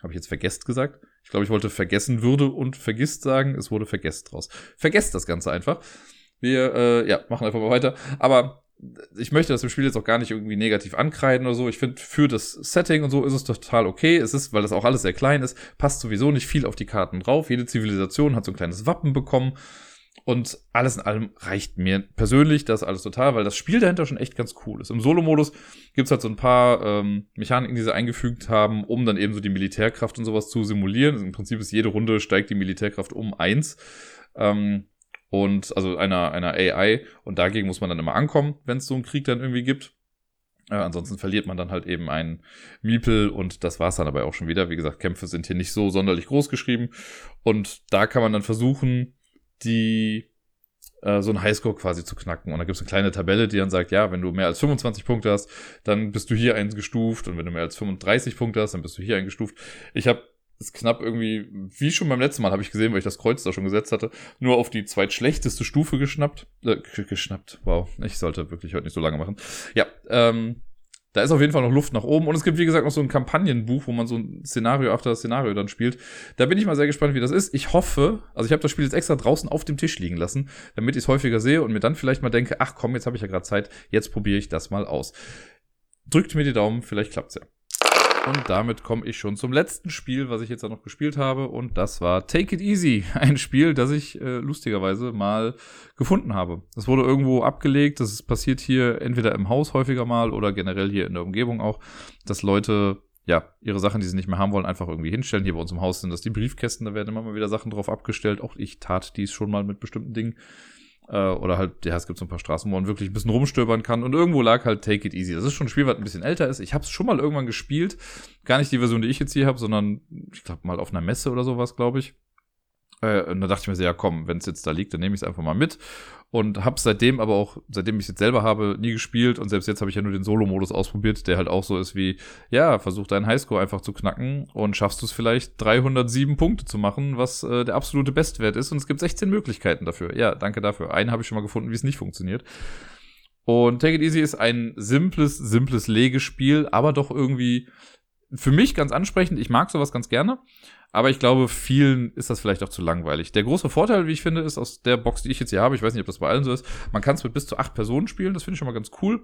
habe ich jetzt vergesst gesagt? Ich glaube, ich wollte vergessen würde und vergisst sagen, es wurde vergesst draus. Vergesst das Ganze einfach. Wir, äh, ja, machen einfach mal weiter. Aber ich möchte das im Spiel jetzt auch gar nicht irgendwie negativ ankreiden oder so. Ich finde, für das Setting und so ist es total okay. Es ist, weil das auch alles sehr klein ist, passt sowieso nicht viel auf die Karten drauf. Jede Zivilisation hat so ein kleines Wappen bekommen. Und alles in allem reicht mir persönlich das alles total, weil das Spiel dahinter schon echt ganz cool ist. Im Solo-Modus gibt's halt so ein paar ähm, Mechaniken, die sie eingefügt haben, um dann eben so die Militärkraft und sowas zu simulieren. Also Im Prinzip ist jede Runde steigt die Militärkraft um eins. Ähm, und also einer, einer AI. Und dagegen muss man dann immer ankommen, wenn es so einen Krieg dann irgendwie gibt. Äh, ansonsten verliert man dann halt eben einen Miepel und das war's dann aber auch schon wieder. Wie gesagt, Kämpfe sind hier nicht so sonderlich groß geschrieben. Und da kann man dann versuchen, die äh, so ein Highscore quasi zu knacken. Und da gibt es eine kleine Tabelle, die dann sagt, ja, wenn du mehr als 25 Punkte hast, dann bist du hier eingestuft und wenn du mehr als 35 Punkte hast, dann bist du hier eingestuft. Ich habe es knapp irgendwie, wie schon beim letzten Mal habe ich gesehen, weil ich das Kreuz da schon gesetzt hatte, nur auf die zweitschlechteste Stufe geschnappt. Äh, geschnappt, wow. Ich sollte wirklich heute nicht so lange machen. Ja, ähm, da ist auf jeden Fall noch Luft nach oben. Und es gibt, wie gesagt, noch so ein Kampagnenbuch, wo man so ein Szenario after Szenario dann spielt. Da bin ich mal sehr gespannt, wie das ist. Ich hoffe, also ich habe das Spiel jetzt extra draußen auf dem Tisch liegen lassen, damit ich es häufiger sehe und mir dann vielleicht mal denke, ach komm, jetzt habe ich ja gerade Zeit, jetzt probiere ich das mal aus. Drückt mir die Daumen, vielleicht klappt's ja. Und damit komme ich schon zum letzten Spiel, was ich jetzt noch gespielt habe. Und das war Take It Easy. [LAUGHS] Ein Spiel, das ich äh, lustigerweise mal gefunden habe. Das wurde irgendwo abgelegt. Das passiert hier entweder im Haus häufiger mal oder generell hier in der Umgebung auch, dass Leute ja, ihre Sachen, die sie nicht mehr haben wollen, einfach irgendwie hinstellen. Hier bei uns im Haus sind das die Briefkästen, da werden immer mal wieder Sachen drauf abgestellt. Auch ich tat dies schon mal mit bestimmten Dingen. Äh, oder halt, ja, es gibt so ein paar Straßen, wo man wirklich ein bisschen rumstöbern kann. Und irgendwo lag halt Take It Easy. Das ist schon ein Spiel, was ein bisschen älter ist. Ich habe es schon mal irgendwann gespielt. Gar nicht die Version, die ich jetzt hier habe, sondern ich glaube mal auf einer Messe oder sowas, glaube ich. Äh, und da dachte ich mir so, ja komm, wenn es jetzt da liegt, dann nehme ich es einfach mal mit. Und habe seitdem aber auch, seitdem ich es jetzt selber habe, nie gespielt. Und selbst jetzt habe ich ja nur den Solo-Modus ausprobiert, der halt auch so ist wie, ja, versuch deinen Highscore einfach zu knacken und schaffst du es vielleicht 307 Punkte zu machen, was äh, der absolute Bestwert ist. Und es gibt 16 Möglichkeiten dafür. Ja, danke dafür. Einen habe ich schon mal gefunden, wie es nicht funktioniert. Und Take It Easy ist ein simples, simples Legespiel, aber doch irgendwie für mich ganz ansprechend. Ich mag sowas ganz gerne. Aber ich glaube, vielen ist das vielleicht auch zu langweilig. Der große Vorteil, wie ich finde, ist aus der Box, die ich jetzt hier habe, ich weiß nicht, ob das bei allen so ist, man kann es mit bis zu acht Personen spielen. Das finde ich schon mal ganz cool.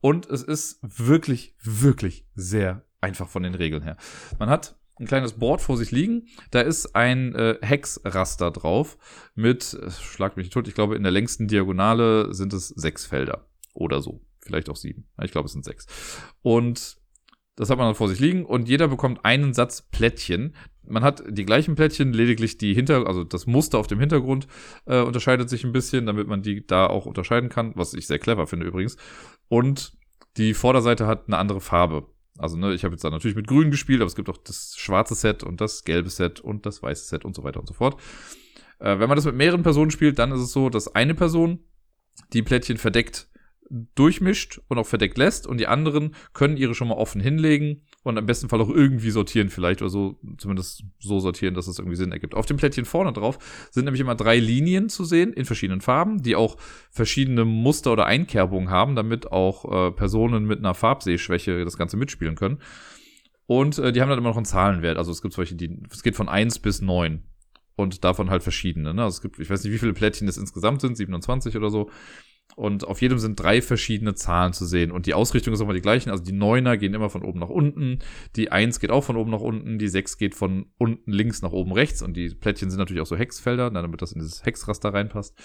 Und es ist wirklich, wirklich sehr einfach von den Regeln her. Man hat ein kleines Board vor sich liegen. Da ist ein äh, Hexraster drauf mit, äh, schlag mich tot, ich glaube, in der längsten Diagonale sind es sechs Felder oder so. Vielleicht auch sieben. Ich glaube, es sind sechs. Und das hat man dann vor sich liegen und jeder bekommt einen Satz Plättchen. Man hat die gleichen Plättchen, lediglich die Hinter, also das Muster auf dem Hintergrund äh, unterscheidet sich ein bisschen, damit man die da auch unterscheiden kann, was ich sehr clever finde übrigens. Und die Vorderseite hat eine andere Farbe. Also, ne, ich habe jetzt da natürlich mit Grün gespielt, aber es gibt auch das schwarze Set und das gelbe Set und das weiße Set und so weiter und so fort. Äh, wenn man das mit mehreren Personen spielt, dann ist es so, dass eine Person die Plättchen verdeckt durchmischt und auch verdeckt lässt und die anderen können ihre schon mal offen hinlegen und im besten Fall auch irgendwie sortieren vielleicht oder so, zumindest so sortieren, dass es irgendwie Sinn ergibt. Auf dem Plättchen vorne drauf sind nämlich immer drei Linien zu sehen in verschiedenen Farben, die auch verschiedene Muster oder Einkerbungen haben, damit auch äh, Personen mit einer Farbsehschwäche das Ganze mitspielen können. Und äh, die haben dann immer noch einen Zahlenwert. Also es gibt solche, die, es geht von eins bis neun und davon halt verschiedene. Ne? Also es gibt, ich weiß nicht, wie viele Plättchen es insgesamt sind, 27 oder so. Und auf jedem sind drei verschiedene Zahlen zu sehen. Und die Ausrichtung ist immer die gleichen. Also die Neuner gehen immer von oben nach unten. Die Eins geht auch von oben nach unten. Die Sechs geht von unten links nach oben rechts. Und die Plättchen sind natürlich auch so Hexfelder, damit das in dieses Hexraster reinpasst.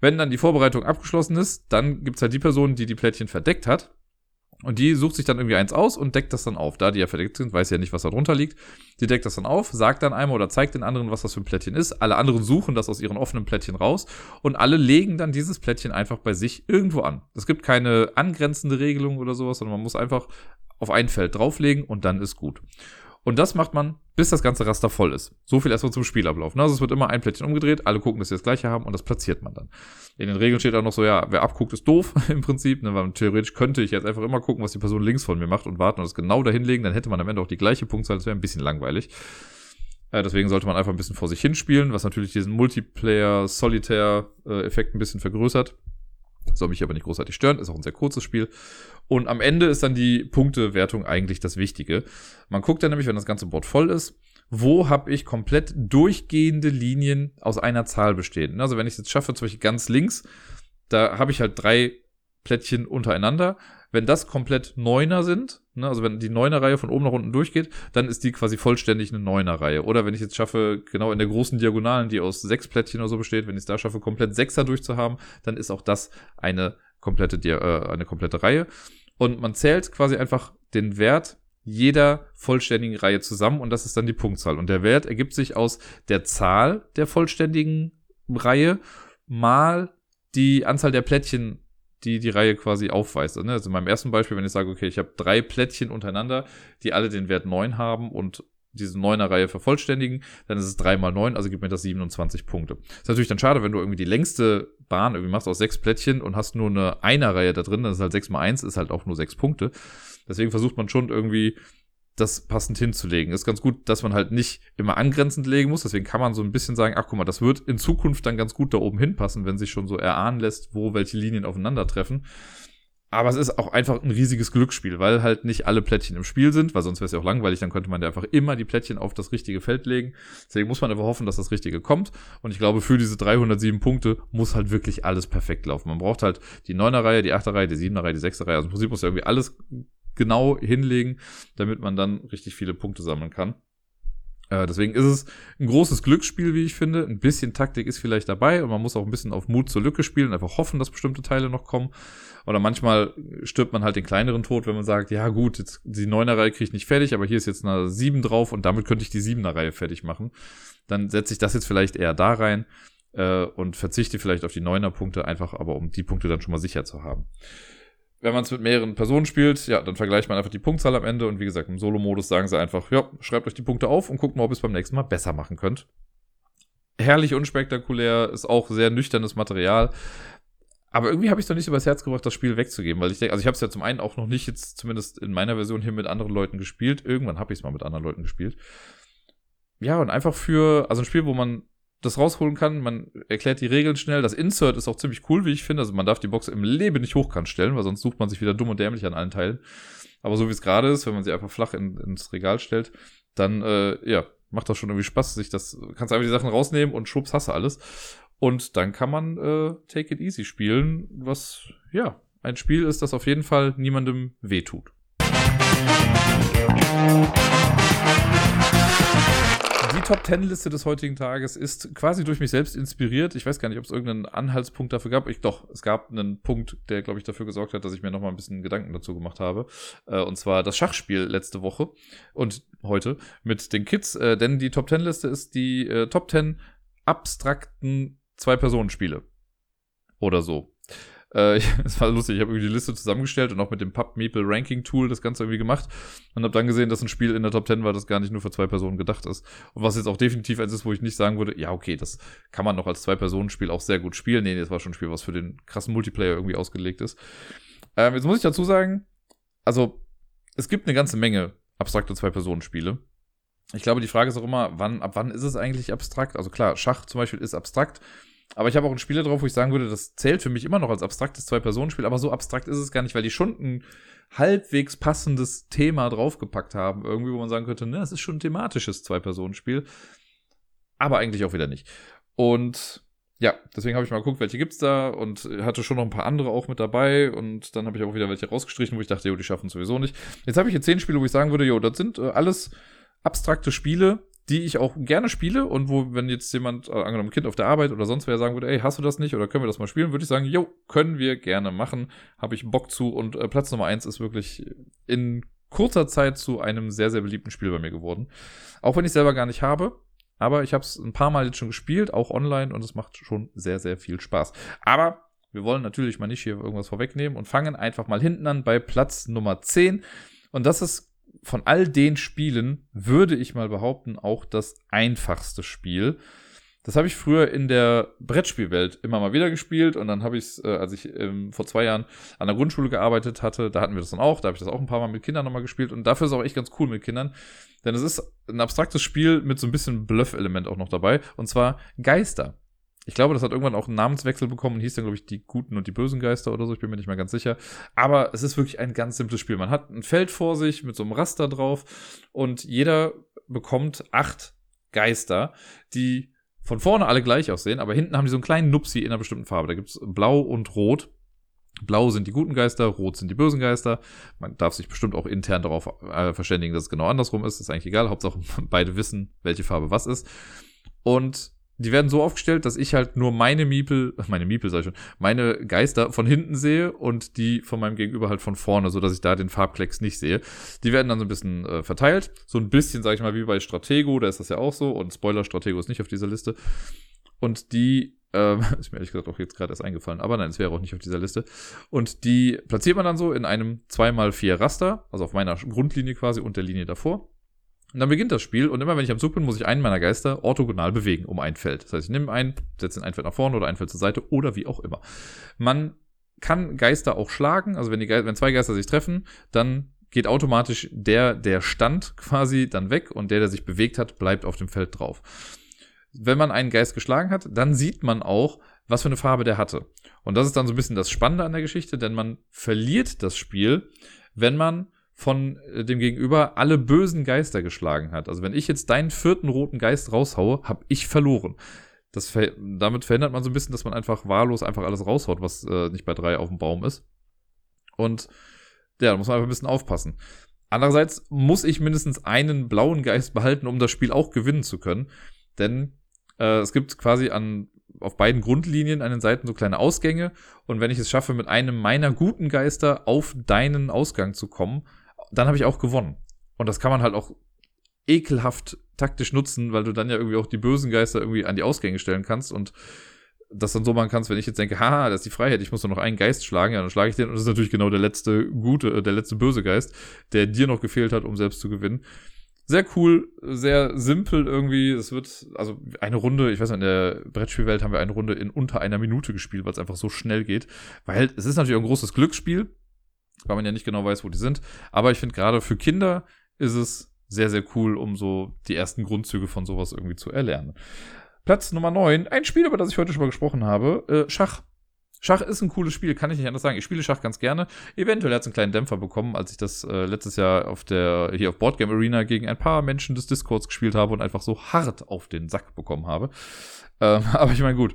Wenn dann die Vorbereitung abgeschlossen ist, dann gibt's halt die Person, die die Plättchen verdeckt hat. Und die sucht sich dann irgendwie eins aus und deckt das dann auf. Da die ja verdeckt sind, weiß ja nicht, was da drunter liegt. Die deckt das dann auf, sagt dann einmal oder zeigt den anderen, was das für ein Plättchen ist. Alle anderen suchen das aus ihren offenen Plättchen raus und alle legen dann dieses Plättchen einfach bei sich irgendwo an. Es gibt keine angrenzende Regelung oder sowas, sondern man muss einfach auf ein Feld drauflegen und dann ist gut. Und das macht man, bis das ganze Raster voll ist. So viel erstmal zum Spielablauf. Ne? Also es wird immer ein Plättchen umgedreht, alle gucken, dass sie das gleiche haben und das platziert man dann. In den Regeln steht auch noch so, ja, wer abguckt, ist doof [LAUGHS] im Prinzip. Ne? Weil theoretisch könnte ich jetzt einfach immer gucken, was die Person links von mir macht und warten und das genau dahinlegen. Dann hätte man am Ende auch die gleiche Punktzahl. Das wäre ein bisschen langweilig. Äh, deswegen sollte man einfach ein bisschen vor sich hinspielen, was natürlich diesen Multiplayer-Solitär-Effekt ein bisschen vergrößert. Soll mich aber nicht großartig stören, ist auch ein sehr kurzes Spiel. Und am Ende ist dann die Punktewertung eigentlich das Wichtige. Man guckt dann nämlich, wenn das ganze Board voll ist, wo habe ich komplett durchgehende Linien aus einer Zahl bestehen. Also wenn ich es jetzt schaffe, zum Beispiel ganz links, da habe ich halt drei Plättchen untereinander. Wenn das komplett Neuner sind, ne, also wenn die Neuner-Reihe von oben nach unten durchgeht, dann ist die quasi vollständig eine Neuner-Reihe. Oder wenn ich jetzt schaffe, genau in der großen Diagonalen, die aus sechs Plättchen oder so besteht, wenn ich es da schaffe, komplett Sechser durchzuhaben, dann ist auch das eine komplette, äh, eine komplette Reihe. Und man zählt quasi einfach den Wert jeder vollständigen Reihe zusammen und das ist dann die Punktzahl. Und der Wert ergibt sich aus der Zahl der vollständigen Reihe mal die Anzahl der Plättchen, die die Reihe quasi aufweist. Also in meinem ersten Beispiel, wenn ich sage, okay, ich habe drei Plättchen untereinander, die alle den Wert 9 haben und diese neuner Reihe vervollständigen, dann ist es 3 mal 9, also gibt mir das 27 Punkte. Ist natürlich dann schade, wenn du irgendwie die längste Bahn irgendwie machst aus sechs Plättchen und hast nur eine Einer-Reihe da drin, dann ist halt 6 mal 1, ist halt auch nur 6 Punkte. Deswegen versucht man schon irgendwie das passend hinzulegen. Ist ganz gut, dass man halt nicht immer angrenzend legen muss. Deswegen kann man so ein bisschen sagen, ach guck mal, das wird in Zukunft dann ganz gut da oben hinpassen, wenn sich schon so erahnen lässt, wo welche Linien aufeinandertreffen. Aber es ist auch einfach ein riesiges Glücksspiel, weil halt nicht alle Plättchen im Spiel sind, weil sonst wäre es ja auch langweilig, dann könnte man ja einfach immer die Plättchen auf das richtige Feld legen. Deswegen muss man einfach hoffen, dass das Richtige kommt. Und ich glaube, für diese 307 Punkte muss halt wirklich alles perfekt laufen. Man braucht halt die 9er Reihe, die 8er Reihe, die 7er Reihe, die 6er Reihe. Also im Prinzip muss ja irgendwie alles genau hinlegen, damit man dann richtig viele Punkte sammeln kann. Äh, deswegen ist es ein großes Glücksspiel, wie ich finde. Ein bisschen Taktik ist vielleicht dabei und man muss auch ein bisschen auf Mut zur Lücke spielen, einfach hoffen, dass bestimmte Teile noch kommen. Oder manchmal stirbt man halt den kleineren Tod, wenn man sagt, ja gut, jetzt die neuner Reihe kriege ich nicht fertig, aber hier ist jetzt eine 7 drauf und damit könnte ich die siebener Reihe fertig machen. Dann setze ich das jetzt vielleicht eher da rein äh, und verzichte vielleicht auf die neuner Punkte, einfach aber um die Punkte dann schon mal sicher zu haben wenn man es mit mehreren Personen spielt, ja, dann vergleicht man einfach die Punktzahl am Ende und wie gesagt, im Solo-Modus sagen sie einfach, ja, schreibt euch die Punkte auf und guckt mal, ob ihr es beim nächsten Mal besser machen könnt. Herrlich unspektakulär, ist auch sehr nüchternes Material. Aber irgendwie habe ich es doch nicht übers Herz gebracht, das Spiel wegzugeben, weil ich denke, also ich habe es ja zum einen auch noch nicht jetzt zumindest in meiner Version hier mit anderen Leuten gespielt. Irgendwann habe ich es mal mit anderen Leuten gespielt. Ja, und einfach für, also ein Spiel, wo man das rausholen kann. Man erklärt die Regeln schnell. Das Insert ist auch ziemlich cool, wie ich finde. Also man darf die Box im Leben nicht hochkant stellen, weil sonst sucht man sich wieder dumm und dämlich an allen Teilen. Aber so wie es gerade ist, wenn man sie einfach flach in, ins Regal stellt, dann äh, ja, macht das schon irgendwie Spaß, sich das, kannst einfach die Sachen rausnehmen und schwupps hast du alles. Und dann kann man äh, Take It Easy spielen, was ja ein Spiel ist, das auf jeden Fall niemandem wehtut. Die Top Ten Liste des heutigen Tages ist quasi durch mich selbst inspiriert. Ich weiß gar nicht, ob es irgendeinen Anhaltspunkt dafür gab. Ich doch, es gab einen Punkt, der, glaube ich, dafür gesorgt hat, dass ich mir nochmal ein bisschen Gedanken dazu gemacht habe. Äh, und zwar das Schachspiel letzte Woche und heute mit den Kids. Äh, denn die Top Ten Liste ist die äh, Top Ten abstrakten Zwei-Personen-Spiele. Oder so. Äh, [LAUGHS] es war lustig, ich habe irgendwie die Liste zusammengestellt und auch mit dem Pub Meeple Ranking Tool das Ganze irgendwie gemacht und habe dann gesehen, dass ein Spiel in der Top 10 war, das gar nicht nur für zwei Personen gedacht ist. Und was jetzt auch definitiv eins ist, wo ich nicht sagen würde, ja, okay, das kann man noch als Zwei-Personen-Spiel auch sehr gut spielen. Nee, das war schon ein Spiel, was für den krassen Multiplayer irgendwie ausgelegt ist. Ähm, jetzt muss ich dazu sagen, also es gibt eine ganze Menge abstrakte Zwei-Personen-Spiele. Ich glaube, die Frage ist auch immer, wann, ab wann ist es eigentlich abstrakt? Also klar, Schach zum Beispiel ist abstrakt. Aber ich habe auch ein Spiel drauf, wo ich sagen würde, das zählt für mich immer noch als abstraktes Zwei-Personen-Spiel, aber so abstrakt ist es gar nicht, weil die schon ein halbwegs passendes Thema draufgepackt haben. Irgendwie, wo man sagen könnte, ne, das ist schon ein thematisches Zwei-Personen-Spiel. aber eigentlich auch wieder nicht. Und ja, deswegen habe ich mal geguckt, welche gibt's da und hatte schon noch ein paar andere auch mit dabei und dann habe ich auch wieder welche rausgestrichen, wo ich dachte, jo, die schaffen sowieso nicht. Jetzt habe ich hier zehn Spiele, wo ich sagen würde, jo, das sind äh, alles abstrakte Spiele, die ich auch gerne spiele und wo, wenn jetzt jemand, äh, angenommen Kind auf der Arbeit oder sonst wer sagen würde, ey, hast du das nicht oder können wir das mal spielen, würde ich sagen, jo, können wir gerne machen, habe ich Bock zu und äh, Platz Nummer eins ist wirklich in kurzer Zeit zu einem sehr, sehr beliebten Spiel bei mir geworden. Auch wenn ich selber gar nicht habe, aber ich habe es ein paar Mal jetzt schon gespielt, auch online, und es macht schon sehr, sehr viel Spaß. Aber wir wollen natürlich mal nicht hier irgendwas vorwegnehmen und fangen einfach mal hinten an bei Platz Nummer 10. Und das ist von all den Spielen, würde ich mal behaupten, auch das einfachste Spiel. Das habe ich früher in der Brettspielwelt immer mal wieder gespielt und dann habe ich es, äh, als ich ähm, vor zwei Jahren an der Grundschule gearbeitet hatte, da hatten wir das dann auch, da habe ich das auch ein paar Mal mit Kindern nochmal gespielt und dafür ist es auch echt ganz cool mit Kindern, denn es ist ein abstraktes Spiel mit so ein bisschen Bluff-Element auch noch dabei und zwar Geister. Ich glaube, das hat irgendwann auch einen Namenswechsel bekommen und hieß dann, glaube ich, die guten und die bösen Geister oder so. Ich bin mir nicht mehr ganz sicher. Aber es ist wirklich ein ganz simples Spiel. Man hat ein Feld vor sich mit so einem Raster drauf und jeder bekommt acht Geister, die von vorne alle gleich aussehen, aber hinten haben die so einen kleinen Nupsi in einer bestimmten Farbe. Da gibt's Blau und Rot. Blau sind die guten Geister, rot sind die bösen Geister. Man darf sich bestimmt auch intern darauf äh, verständigen, dass es genau andersrum ist. ist eigentlich egal. Hauptsache [LAUGHS] beide wissen, welche Farbe was ist. Und die werden so aufgestellt, dass ich halt nur meine Miepel, [LAUGHS] meine Miepel sag ich schon, meine Geister von hinten sehe und die von meinem Gegenüber halt von vorne, so dass ich da den Farbklecks nicht sehe. Die werden dann so ein bisschen äh, verteilt, so ein bisschen, sag ich mal, wie bei Stratego, da ist das ja auch so und Spoiler, Stratego ist nicht auf dieser Liste. Und die ähm, [LAUGHS] ist mir ehrlich gesagt auch jetzt gerade erst eingefallen, aber nein, es wäre auch nicht auf dieser Liste. Und die platziert man dann so in einem 2x4 Raster, also auf meiner Grundlinie quasi und der Linie davor. Und dann beginnt das Spiel und immer wenn ich am Zug bin, muss ich einen meiner Geister orthogonal bewegen um ein Feld. Das heißt, ich nehme einen, setze ein Feld nach vorne oder ein Feld zur Seite oder wie auch immer. Man kann Geister auch schlagen, also wenn, die Ge wenn zwei Geister sich treffen, dann geht automatisch der, der stand [LAUGHS] quasi dann weg und der, der sich bewegt hat, bleibt auf dem Feld drauf. Wenn man einen Geist geschlagen hat, dann sieht man auch, was für eine Farbe der hatte. Und das ist dann so ein bisschen das Spannende an der Geschichte, denn man verliert das Spiel, wenn man von äh, dem Gegenüber alle bösen Geister geschlagen hat. Also wenn ich jetzt deinen vierten roten Geist raushaue, habe ich verloren. Das ver damit verhindert man so ein bisschen, dass man einfach wahllos einfach alles raushaut, was äh, nicht bei drei auf dem Baum ist. Und ja, da muss man einfach ein bisschen aufpassen. Andererseits muss ich mindestens einen blauen Geist behalten, um das Spiel auch gewinnen zu können. Denn äh, es gibt quasi an auf beiden Grundlinien an den Seiten so kleine Ausgänge. Und wenn ich es schaffe, mit einem meiner guten Geister auf deinen Ausgang zu kommen, dann habe ich auch gewonnen. Und das kann man halt auch ekelhaft taktisch nutzen, weil du dann ja irgendwie auch die bösen Geister irgendwie an die Ausgänge stellen kannst und das dann so machen kannst, wenn ich jetzt denke, haha, das ist die Freiheit, ich muss nur noch einen Geist schlagen, ja, dann schlage ich den und das ist natürlich genau der letzte gute, äh, der letzte böse Geist, der dir noch gefehlt hat, um selbst zu gewinnen. Sehr cool, sehr simpel irgendwie. Es wird, also eine Runde, ich weiß nicht, in der Brettspielwelt haben wir eine Runde in unter einer Minute gespielt, weil es einfach so schnell geht. Weil es ist natürlich ein großes Glücksspiel weil man ja nicht genau weiß, wo die sind. Aber ich finde gerade für Kinder ist es sehr, sehr cool, um so die ersten Grundzüge von sowas irgendwie zu erlernen. Platz Nummer 9, ein Spiel, über das ich heute schon mal gesprochen habe, äh, Schach. Schach ist ein cooles Spiel, kann ich nicht anders sagen. Ich spiele Schach ganz gerne. Eventuell hat es einen kleinen Dämpfer bekommen, als ich das äh, letztes Jahr auf der, hier auf Boardgame Arena gegen ein paar Menschen des Discords gespielt habe und einfach so hart auf den Sack bekommen habe. Ähm, [LAUGHS] aber ich meine, gut.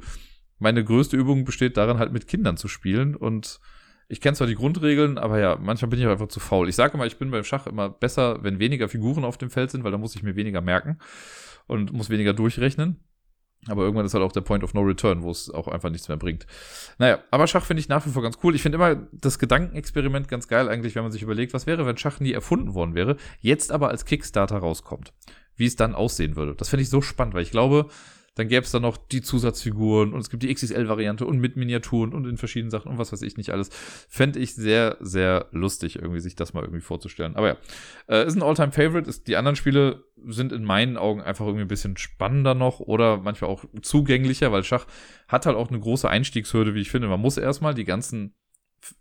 Meine größte Übung besteht darin, halt mit Kindern zu spielen und ich kenne zwar die Grundregeln, aber ja, manchmal bin ich einfach zu faul. Ich sage immer, ich bin beim Schach immer besser, wenn weniger Figuren auf dem Feld sind, weil da muss ich mir weniger merken und muss weniger durchrechnen. Aber irgendwann ist halt auch der Point of No Return, wo es auch einfach nichts mehr bringt. Naja, aber Schach finde ich nach wie vor ganz cool. Ich finde immer das Gedankenexperiment ganz geil eigentlich, wenn man sich überlegt, was wäre, wenn Schach nie erfunden worden wäre, jetzt aber als Kickstarter rauskommt. Wie es dann aussehen würde. Das finde ich so spannend, weil ich glaube, dann gäbe es da noch die Zusatzfiguren und es gibt die XXL-Variante und mit Miniaturen und in verschiedenen Sachen und was weiß ich nicht alles. Fände ich sehr, sehr lustig, irgendwie sich das mal irgendwie vorzustellen. Aber ja, äh, ist ein All-Time-Favorite. Die anderen Spiele sind in meinen Augen einfach irgendwie ein bisschen spannender noch oder manchmal auch zugänglicher, weil Schach hat halt auch eine große Einstiegshürde, wie ich finde. Man muss erstmal die ganzen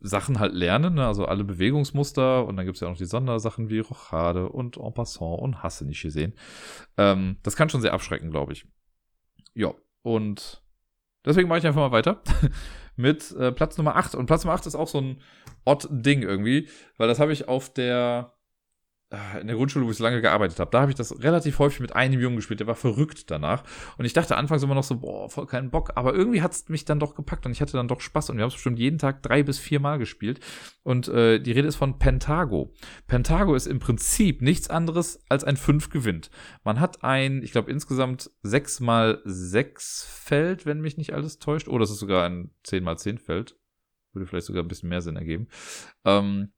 Sachen halt lernen, ne? also alle Bewegungsmuster und dann gibt es ja auch noch die Sondersachen wie Rochade und En passant und Hasse nicht gesehen. Ähm, das kann schon sehr abschrecken, glaube ich. Ja, und deswegen mache ich einfach mal weiter [LAUGHS] mit äh, Platz Nummer 8. Und Platz Nummer 8 ist auch so ein Odd-Ding irgendwie, weil das habe ich auf der in der Grundschule, wo ich so lange gearbeitet habe, da habe ich das relativ häufig mit einem Jungen gespielt, der war verrückt danach. Und ich dachte anfangs immer noch so, boah, voll keinen Bock. Aber irgendwie hat es mich dann doch gepackt und ich hatte dann doch Spaß. Und wir haben es bestimmt jeden Tag drei bis vier Mal gespielt. Und äh, die Rede ist von Pentago. Pentago ist im Prinzip nichts anderes als ein 5 gewinnt. Man hat ein, ich glaube, insgesamt 6 mal 6 Feld, wenn mich nicht alles täuscht. Oh, das ist sogar ein 10 mal 10 Feld. Würde vielleicht sogar ein bisschen mehr Sinn ergeben. Ähm,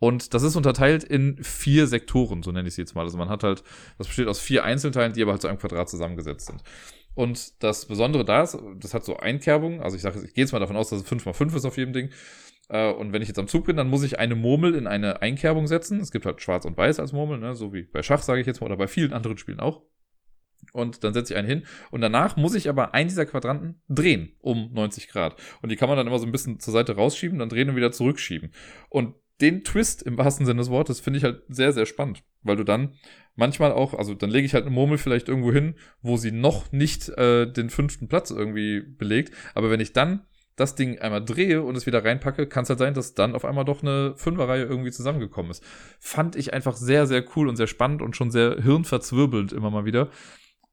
und das ist unterteilt in vier Sektoren, so nenne ich es jetzt mal. Also man hat halt, das besteht aus vier Einzelteilen, die aber halt zu einem Quadrat zusammengesetzt sind. Und das Besondere da ist, das hat so Einkerbungen. Also ich sage, ich gehe jetzt mal davon aus, dass es 5 mal 5 ist auf jedem Ding. Äh, und wenn ich jetzt am Zug bin, dann muss ich eine Murmel in eine Einkerbung setzen. Es gibt halt Schwarz und Weiß als Murmel, ne? so wie bei Schach, sage ich jetzt mal, oder bei vielen anderen Spielen auch. Und dann setze ich einen hin. Und danach muss ich aber einen dieser Quadranten drehen um 90 Grad. Und die kann man dann immer so ein bisschen zur Seite rausschieben, dann drehen und wieder zurückschieben. Und den Twist im wahrsten Sinne des Wortes finde ich halt sehr, sehr spannend, weil du dann manchmal auch, also dann lege ich halt eine Murmel vielleicht irgendwo hin, wo sie noch nicht äh, den fünften Platz irgendwie belegt, aber wenn ich dann das Ding einmal drehe und es wieder reinpacke, kann es halt sein, dass dann auf einmal doch eine Fünferreihe irgendwie zusammengekommen ist. Fand ich einfach sehr, sehr cool und sehr spannend und schon sehr hirnverzwirbelnd immer mal wieder.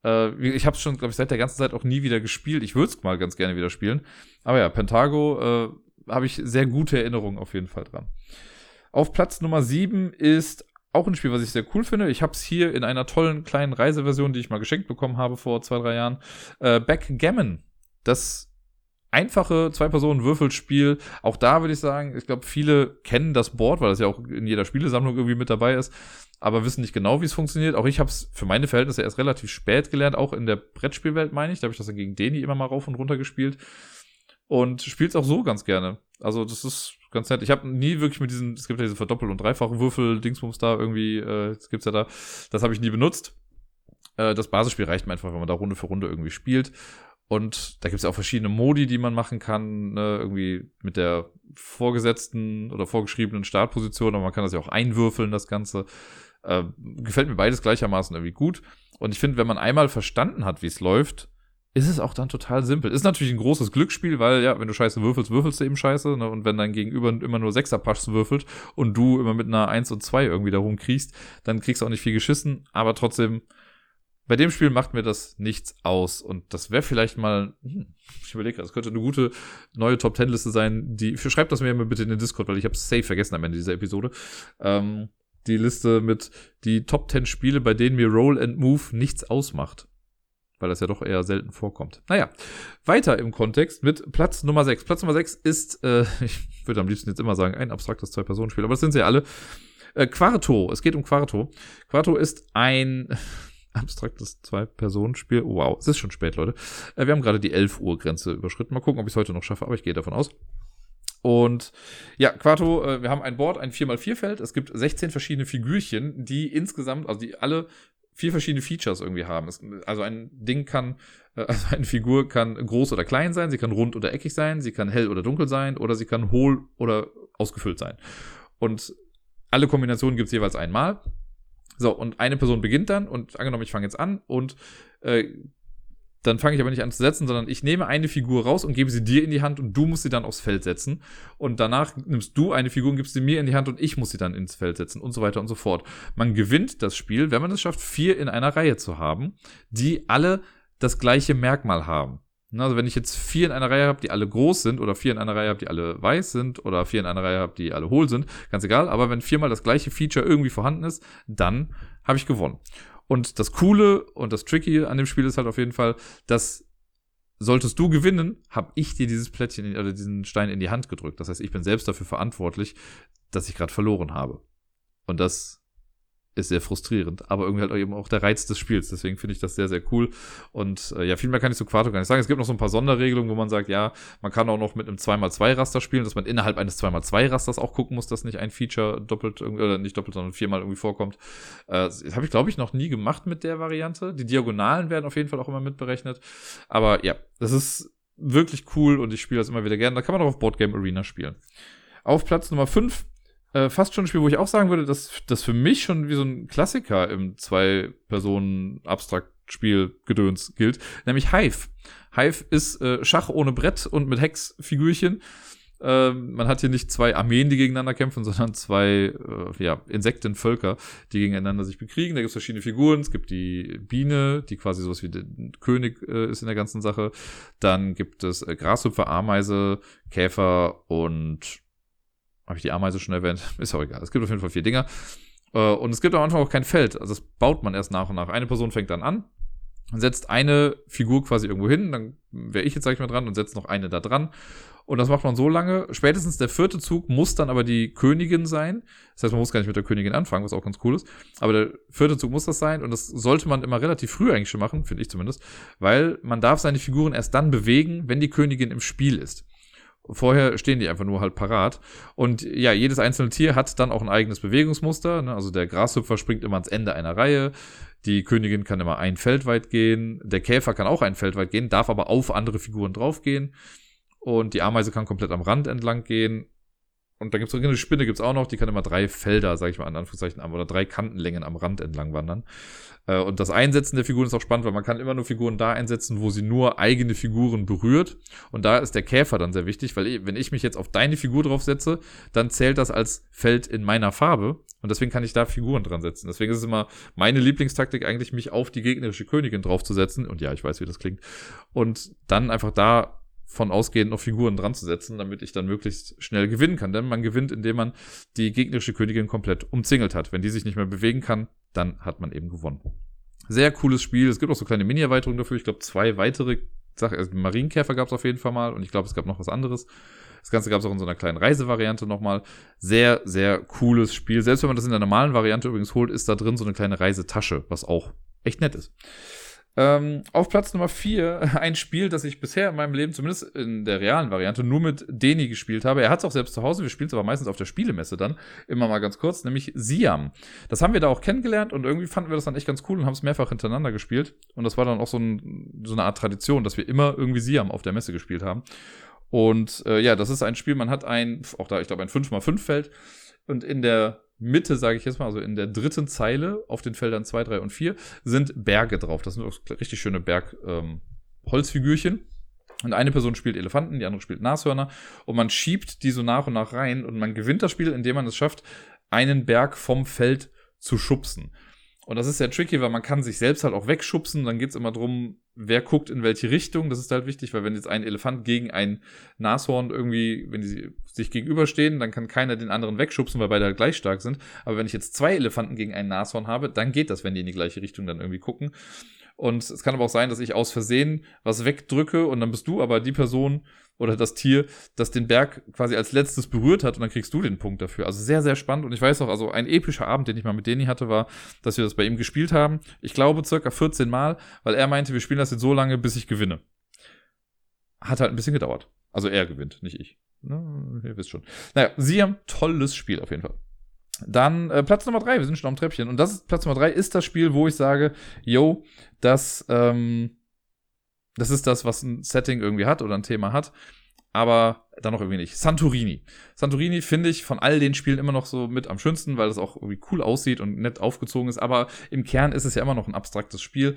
Äh, ich habe es schon, glaube ich, seit der ganzen Zeit auch nie wieder gespielt. Ich würde es mal ganz gerne wieder spielen. Aber ja, Pentago äh, habe ich sehr gute Erinnerungen auf jeden Fall dran. Auf Platz Nummer 7 ist auch ein Spiel, was ich sehr cool finde. Ich habe es hier in einer tollen kleinen Reiseversion, die ich mal geschenkt bekommen habe vor zwei, drei Jahren. Äh, Backgammon. Das einfache Zwei-Personen-Würfelspiel. Auch da würde ich sagen, ich glaube, viele kennen das Board, weil das ja auch in jeder Spielesammlung irgendwie mit dabei ist, aber wissen nicht genau, wie es funktioniert. Auch ich habe es für meine Verhältnisse erst relativ spät gelernt, auch in der Brettspielwelt meine ich. Da habe ich das dann gegen Deni immer mal rauf und runter gespielt. Und spielt es auch so ganz gerne. Also das ist ganz nett. Ich habe nie wirklich mit diesen, es gibt ja diese Verdoppel- und Dreifach-Würfel-Dingsbums da irgendwie, äh, das gibt's ja da. Das habe ich nie benutzt. Äh, das Basisspiel reicht mir einfach, wenn man da Runde für Runde irgendwie spielt. Und da gibt's ja auch verschiedene Modi, die man machen kann, ne? irgendwie mit der vorgesetzten oder vorgeschriebenen Startposition, aber man kann das ja auch einwürfeln, das Ganze. Äh, gefällt mir beides gleichermaßen irgendwie gut. Und ich finde, wenn man einmal verstanden hat, wie es läuft, ist es auch dann total simpel. Ist natürlich ein großes Glücksspiel, weil ja, wenn du Scheiße würfelst, würfelst du eben Scheiße. Ne? Und wenn dein Gegenüber immer nur Sechserpaschs würfelt und du immer mit einer 1 und 2 irgendwie darum kriegst, dann kriegst du auch nicht viel geschissen. Aber trotzdem, bei dem Spiel macht mir das nichts aus. Und das wäre vielleicht mal, hm, ich überlege, das könnte eine gute neue Top Ten Liste sein. Die, schreibt das mir immer bitte in den Discord, weil ich habe es safe vergessen am Ende dieser Episode. Ähm, die Liste mit die Top 10 Spiele, bei denen mir Roll and Move nichts ausmacht weil das ja doch eher selten vorkommt. Naja, weiter im Kontext mit Platz Nummer 6. Platz Nummer 6 ist, äh, [LAUGHS] ich würde am liebsten jetzt immer sagen, ein abstraktes Zwei-Personen-Spiel, aber das sind sie ja alle. Äh, Quarto, es geht um Quarto. Quarto ist ein [LAUGHS] abstraktes Zwei-Personen-Spiel. Wow, es ist schon spät, Leute. Äh, wir haben gerade die 11 Uhr Grenze überschritten. Mal gucken, ob ich es heute noch schaffe, aber ich gehe davon aus. Und ja, Quarto, äh, wir haben ein Board, ein 4x4-Feld. Es gibt 16 verschiedene Figürchen, die insgesamt, also die alle vier verschiedene Features irgendwie haben. Es, also ein Ding kann, äh, also eine Figur kann groß oder klein sein, sie kann rund oder eckig sein, sie kann hell oder dunkel sein oder sie kann hohl oder ausgefüllt sein. Und alle Kombinationen gibt es jeweils einmal. So, und eine Person beginnt dann und angenommen, ich fange jetzt an und äh, dann fange ich aber nicht an zu setzen, sondern ich nehme eine Figur raus und gebe sie dir in die Hand und du musst sie dann aufs Feld setzen. Und danach nimmst du eine Figur und gibst sie mir in die Hand und ich muss sie dann ins Feld setzen und so weiter und so fort. Man gewinnt das Spiel, wenn man es schafft, vier in einer Reihe zu haben, die alle das gleiche Merkmal haben. Also wenn ich jetzt vier in einer Reihe habe, die alle groß sind, oder vier in einer Reihe habe, die alle weiß sind, oder vier in einer Reihe habe, die alle hohl sind, ganz egal, aber wenn viermal das gleiche Feature irgendwie vorhanden ist, dann habe ich gewonnen. Und das Coole und das Tricky an dem Spiel ist halt auf jeden Fall, dass solltest du gewinnen, habe ich dir dieses Plättchen oder diesen Stein in die Hand gedrückt. Das heißt, ich bin selbst dafür verantwortlich, dass ich gerade verloren habe. Und das ist sehr frustrierend, aber irgendwie halt eben auch der Reiz des Spiels. Deswegen finde ich das sehr, sehr cool. Und äh, ja, viel mehr kann ich zu Quarto gar nicht sagen. Es gibt noch so ein paar Sonderregelungen, wo man sagt, ja, man kann auch noch mit einem 2x2-Raster spielen, dass man innerhalb eines 2x2-Rasters auch gucken muss, dass nicht ein Feature doppelt, oder nicht doppelt, sondern viermal irgendwie vorkommt. Äh, das habe ich, glaube ich, noch nie gemacht mit der Variante. Die Diagonalen werden auf jeden Fall auch immer mitberechnet. Aber ja, das ist wirklich cool und ich spiele das immer wieder gerne. Da kann man auch auf Boardgame Arena spielen. Auf Platz Nummer 5 äh, fast schon ein Spiel, wo ich auch sagen würde, dass das für mich schon wie so ein Klassiker im Zwei-Personen-Abstrakt-Spiel Gedöns gilt, nämlich Hive. Hive ist äh, Schach ohne Brett und mit Hexfigürchen Äh, man hat hier nicht zwei Armeen, die gegeneinander kämpfen, sondern zwei äh, ja, Insektenvölker, die gegeneinander sich bekriegen. Da gibt es verschiedene Figuren. Es gibt die Biene, die quasi sowas wie der König äh, ist in der ganzen Sache. Dann gibt es äh, Grashüpfer, Ameise, Käfer und habe ich die Ameise schon erwähnt? [LAUGHS] Ist auch egal. Es gibt auf jeden Fall vier Dinger. Äh, und es gibt am Anfang auch kein Feld. Also das baut man erst nach und nach. Eine Person fängt dann an, setzt eine Figur quasi irgendwo hin, dann wäre ich jetzt, sag ich mal, dran und setzt noch eine da dran. Und das macht man so lange. Spätestens der vierte Zug muss dann aber die Königin sein. Das heißt, man muss gar nicht mit der Königin anfangen, was auch ganz cool ist. Aber der vierte Zug muss das sein. Und das sollte man immer relativ früh eigentlich schon machen, finde ich zumindest. Weil man darf seine Figuren erst dann bewegen, wenn die Königin im Spiel ist. Vorher stehen die einfach nur halt parat. Und ja, jedes einzelne Tier hat dann auch ein eigenes Bewegungsmuster. Ne? Also der Grashüpfer springt immer ans Ende einer Reihe. Die Königin kann immer ein Feld weit gehen. Der Käfer kann auch ein Feld weit gehen, darf aber auf andere Figuren draufgehen. Und die Ameise kann komplett am Rand entlang gehen. Und da gibt es eine Spinne, gibt es auch noch, die kann immer drei Felder, sag ich mal, in Anführungszeichen, oder drei Kantenlängen am Rand entlang wandern. Äh, und das Einsetzen der Figuren ist auch spannend, weil man kann immer nur Figuren da einsetzen, wo sie nur eigene Figuren berührt. Und da ist der Käfer dann sehr wichtig, weil wenn ich mich jetzt auf deine Figur draufsetze, dann zählt das als Feld in meiner Farbe. Und deswegen kann ich da Figuren dran setzen. Deswegen ist es immer meine Lieblingstaktik eigentlich, mich auf die gegnerische Königin draufzusetzen. Und ja, ich weiß, wie das klingt. Und dann einfach da von ausgehend noch Figuren dran zu setzen, damit ich dann möglichst schnell gewinnen kann. Denn man gewinnt, indem man die gegnerische Königin komplett umzingelt hat. Wenn die sich nicht mehr bewegen kann, dann hat man eben gewonnen. Sehr cooles Spiel. Es gibt auch so kleine Mini-Erweiterungen dafür. Ich glaube, zwei weitere Sachen. Also Marienkäfer gab es auf jeden Fall mal und ich glaube, es gab noch was anderes. Das Ganze gab es auch in so einer kleinen Reisevariante nochmal. Sehr, sehr cooles Spiel. Selbst wenn man das in der normalen Variante übrigens holt, ist da drin so eine kleine Reisetasche, was auch echt nett ist. Ähm, auf Platz Nummer 4 [LAUGHS] ein Spiel, das ich bisher in meinem Leben, zumindest in der realen Variante, nur mit Deni gespielt habe. Er hat es auch selbst zu Hause, wir spielen es aber meistens auf der Spielemesse dann, immer mal ganz kurz, nämlich Siam. Das haben wir da auch kennengelernt und irgendwie fanden wir das dann echt ganz cool und haben es mehrfach hintereinander gespielt. Und das war dann auch so, ein, so eine Art Tradition, dass wir immer irgendwie Siam auf der Messe gespielt haben. Und äh, ja, das ist ein Spiel, man hat ein, auch da, ich glaube, ein 5x5-Feld und in der Mitte, sage ich jetzt mal, also in der dritten Zeile auf den Feldern 2, 3 und 4 sind Berge drauf. Das sind auch richtig schöne Berg-Holzfigürchen. Ähm, und eine Person spielt Elefanten, die andere spielt Nashörner. Und man schiebt die so nach und nach rein. Und man gewinnt das Spiel, indem man es schafft, einen Berg vom Feld zu schubsen. Und das ist sehr tricky, weil man kann sich selbst halt auch wegschubsen. Dann geht's immer drum, wer guckt in welche Richtung. Das ist halt wichtig, weil wenn jetzt ein Elefant gegen ein Nashorn irgendwie, wenn die sich gegenüberstehen, dann kann keiner den anderen wegschubsen, weil beide halt gleich stark sind. Aber wenn ich jetzt zwei Elefanten gegen ein Nashorn habe, dann geht das, wenn die in die gleiche Richtung dann irgendwie gucken. Und es kann aber auch sein, dass ich aus Versehen was wegdrücke und dann bist du aber die Person oder das Tier, das den Berg quasi als letztes berührt hat und dann kriegst du den Punkt dafür. Also sehr, sehr spannend. Und ich weiß auch, also ein epischer Abend, den ich mal mit Deni hatte, war, dass wir das bei ihm gespielt haben. Ich glaube circa 14 Mal, weil er meinte, wir spielen das jetzt so lange, bis ich gewinne. Hat halt ein bisschen gedauert. Also er gewinnt, nicht ich. Ne, ihr wisst schon. Naja, Siam, tolles Spiel auf jeden Fall. Dann äh, Platz Nummer drei, wir sind schon am Treppchen. Und das ist, Platz Nummer drei ist das Spiel, wo ich sage, yo, das, ähm, das ist das, was ein Setting irgendwie hat oder ein Thema hat. Aber dann noch irgendwie nicht. Santorini. Santorini finde ich von all den Spielen immer noch so mit am schönsten, weil es auch irgendwie cool aussieht und nett aufgezogen ist. Aber im Kern ist es ja immer noch ein abstraktes Spiel.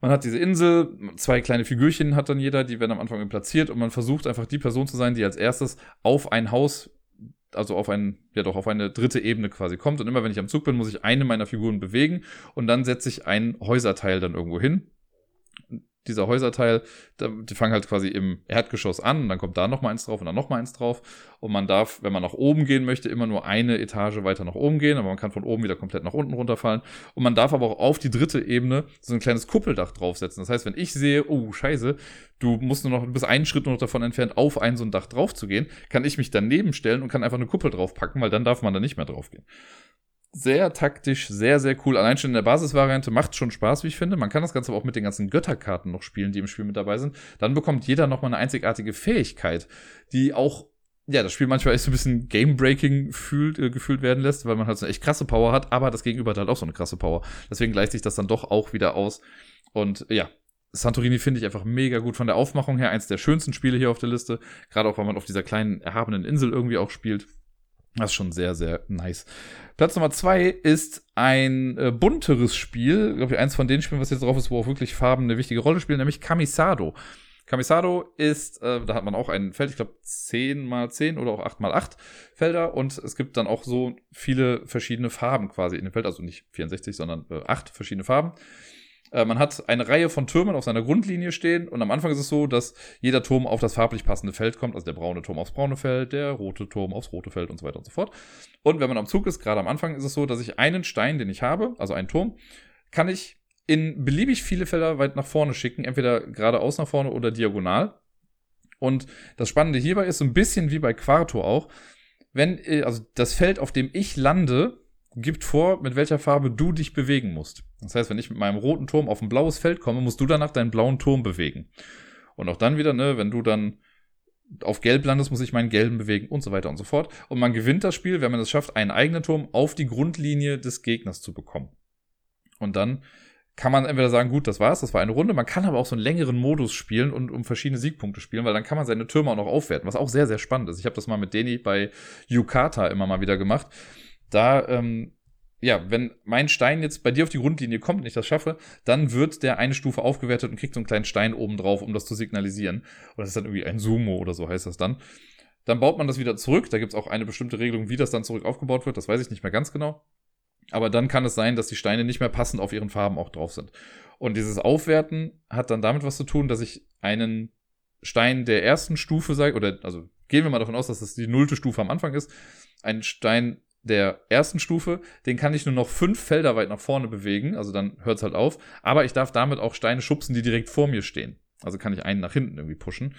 Man hat diese Insel, zwei kleine Figürchen hat dann jeder, die werden am Anfang platziert und man versucht einfach die Person zu sein, die als erstes auf ein Haus also auf ein, ja doch, auf eine dritte Ebene quasi kommt. Und immer wenn ich am Zug bin, muss ich eine meiner Figuren bewegen und dann setze ich ein Häuserteil dann irgendwo hin dieser Häuserteil, die fangen halt quasi im Erdgeschoss an und dann kommt da noch mal eins drauf und dann noch mal eins drauf. Und man darf, wenn man nach oben gehen möchte, immer nur eine Etage weiter nach oben gehen, aber man kann von oben wieder komplett nach unten runterfallen. Und man darf aber auch auf die dritte Ebene so ein kleines Kuppeldach draufsetzen. Das heißt, wenn ich sehe, oh, scheiße, du musst nur noch, bis einen Schritt nur noch davon entfernt, auf ein so ein Dach drauf zu gehen, kann ich mich daneben stellen und kann einfach eine Kuppel draufpacken, weil dann darf man da nicht mehr drauf gehen sehr taktisch, sehr, sehr cool. Allein schon in der Basisvariante macht schon Spaß, wie ich finde. Man kann das Ganze aber auch mit den ganzen Götterkarten noch spielen, die im Spiel mit dabei sind. Dann bekommt jeder nochmal eine einzigartige Fähigkeit, die auch ja, das Spiel manchmal echt so ein bisschen Game-Breaking fühlt, äh, gefühlt werden lässt, weil man halt so eine echt krasse Power hat, aber das Gegenüber hat halt auch so eine krasse Power. Deswegen gleicht sich das dann doch auch wieder aus. Und ja, Santorini finde ich einfach mega gut von der Aufmachung her. Eins der schönsten Spiele hier auf der Liste. Gerade auch, weil man auf dieser kleinen, erhabenen Insel irgendwie auch spielt. Das ist schon sehr, sehr nice. Platz Nummer zwei ist ein äh, bunteres Spiel. Glaube ich, eins von den Spielen, was jetzt drauf ist, wo auch wirklich Farben eine wichtige Rolle spielen, nämlich Kamisado. Kamisado ist, äh, da hat man auch ein Feld, ich glaube 10 mal 10 oder auch 8 mal 8 Felder und es gibt dann auch so viele verschiedene Farben quasi in dem Feld, also nicht 64, sondern äh, 8 verschiedene Farben. Äh, man hat eine Reihe von Türmen auf seiner Grundlinie stehen und am Anfang ist es so, dass jeder Turm auf das farblich passende Feld kommt, also der braune Turm aufs braune Feld, der rote Turm aufs rote Feld und so weiter und so fort. Und wenn man am Zug ist, gerade am Anfang ist es so, dass ich einen Stein, den ich habe, also einen Turm, kann ich in beliebig viele Felder weit nach vorne schicken, entweder geradeaus nach vorne oder diagonal. Und das Spannende hierbei ist so ein bisschen wie bei Quarto auch, wenn, äh, also das Feld, auf dem ich lande, gibt vor, mit welcher Farbe du dich bewegen musst. Das heißt, wenn ich mit meinem roten Turm auf ein blaues Feld komme, musst du danach deinen blauen Turm bewegen. Und auch dann wieder, ne, wenn du dann auf Gelb landest, muss ich meinen gelben bewegen und so weiter und so fort. Und man gewinnt das Spiel, wenn man es schafft, einen eigenen Turm auf die Grundlinie des Gegners zu bekommen. Und dann kann man entweder sagen, gut, das war's, das war eine Runde. Man kann aber auch so einen längeren Modus spielen und um verschiedene Siegpunkte spielen, weil dann kann man seine Türme auch noch aufwerten, was auch sehr, sehr spannend ist. Ich habe das mal mit Deni bei Yukata immer mal wieder gemacht. Da, ähm, ja, wenn mein Stein jetzt bei dir auf die Grundlinie kommt und ich das schaffe, dann wird der eine Stufe aufgewertet und kriegt so einen kleinen Stein oben drauf, um das zu signalisieren. Und das ist dann irgendwie ein Sumo oder so heißt das dann. Dann baut man das wieder zurück. Da gibt's auch eine bestimmte Regelung, wie das dann zurück aufgebaut wird. Das weiß ich nicht mehr ganz genau. Aber dann kann es sein, dass die Steine nicht mehr passend auf ihren Farben auch drauf sind. Und dieses Aufwerten hat dann damit was zu tun, dass ich einen Stein der ersten Stufe sage, oder also gehen wir mal davon aus, dass das die nullte Stufe am Anfang ist, einen Stein der ersten Stufe, den kann ich nur noch fünf Felder weit nach vorne bewegen, also dann hört es halt auf, aber ich darf damit auch Steine schubsen, die direkt vor mir stehen. Also kann ich einen nach hinten irgendwie pushen.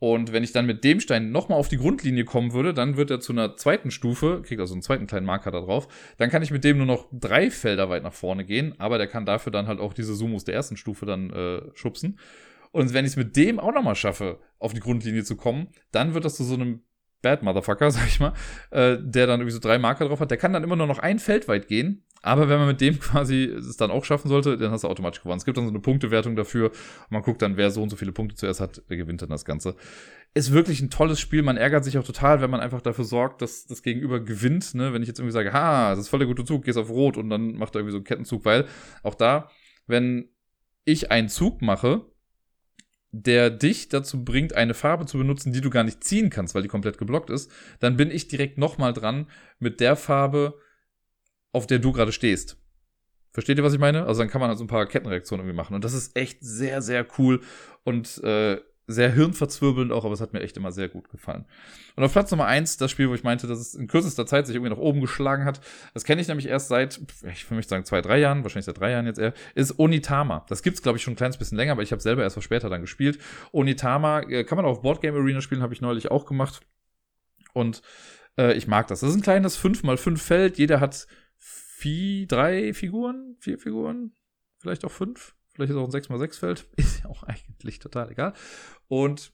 Und wenn ich dann mit dem Stein nochmal auf die Grundlinie kommen würde, dann wird er zu einer zweiten Stufe, kriegt also einen zweiten kleinen Marker da drauf. Dann kann ich mit dem nur noch drei Felder weit nach vorne gehen, aber der kann dafür dann halt auch diese Sumos der ersten Stufe dann äh, schubsen. Und wenn ich es mit dem auch nochmal schaffe, auf die Grundlinie zu kommen, dann wird das zu so einem Bad Motherfucker, [LAUGHS] sag ich mal, äh, der dann irgendwie so drei Marker drauf hat. Der kann dann immer nur noch ein Feld weit gehen, aber wenn man mit dem [LAUGHS] quasi es dann auch schaffen sollte, dann hast du automatisch gewonnen. Es gibt dann so eine Punktewertung dafür. Und man guckt dann, wer so und so viele Punkte zuerst hat, der gewinnt dann das Ganze. Ist wirklich ein tolles Spiel. Man ärgert sich auch total, wenn man einfach dafür sorgt, dass das Gegenüber gewinnt. Ne? Wenn ich jetzt irgendwie sage, ha, das ist voll der gute Zug, gehst auf Rot und dann macht er irgendwie so einen Kettenzug, weil auch da, wenn ich einen Zug mache, der dich dazu bringt, eine Farbe zu benutzen, die du gar nicht ziehen kannst, weil die komplett geblockt ist, dann bin ich direkt nochmal dran mit der Farbe, auf der du gerade stehst. Versteht ihr, was ich meine? Also dann kann man halt so ein paar Kettenreaktionen irgendwie machen. Und das ist echt sehr, sehr cool und äh, sehr hirnverzwirbelnd auch, aber es hat mir echt immer sehr gut gefallen. Und auf Platz Nummer eins, das Spiel, wo ich meinte, dass es in kürzester Zeit sich irgendwie nach oben geschlagen hat, das kenne ich nämlich erst seit, ich möchte sagen, zwei, drei Jahren, wahrscheinlich seit drei Jahren jetzt eher, ist Onitama. Das gibt's, glaube ich, schon ein kleines bisschen länger, aber ich habe selber erst was später dann gespielt. Onitama äh, kann man auch auf Boardgame Arena spielen, habe ich neulich auch gemacht. Und äh, ich mag das. Das ist ein kleines 5x5 Feld. Jeder hat vier, drei Figuren, vier Figuren, vielleicht auch fünf. Vielleicht ist auch ein 6x6-Feld. [LAUGHS] Ist ja auch eigentlich total egal. Und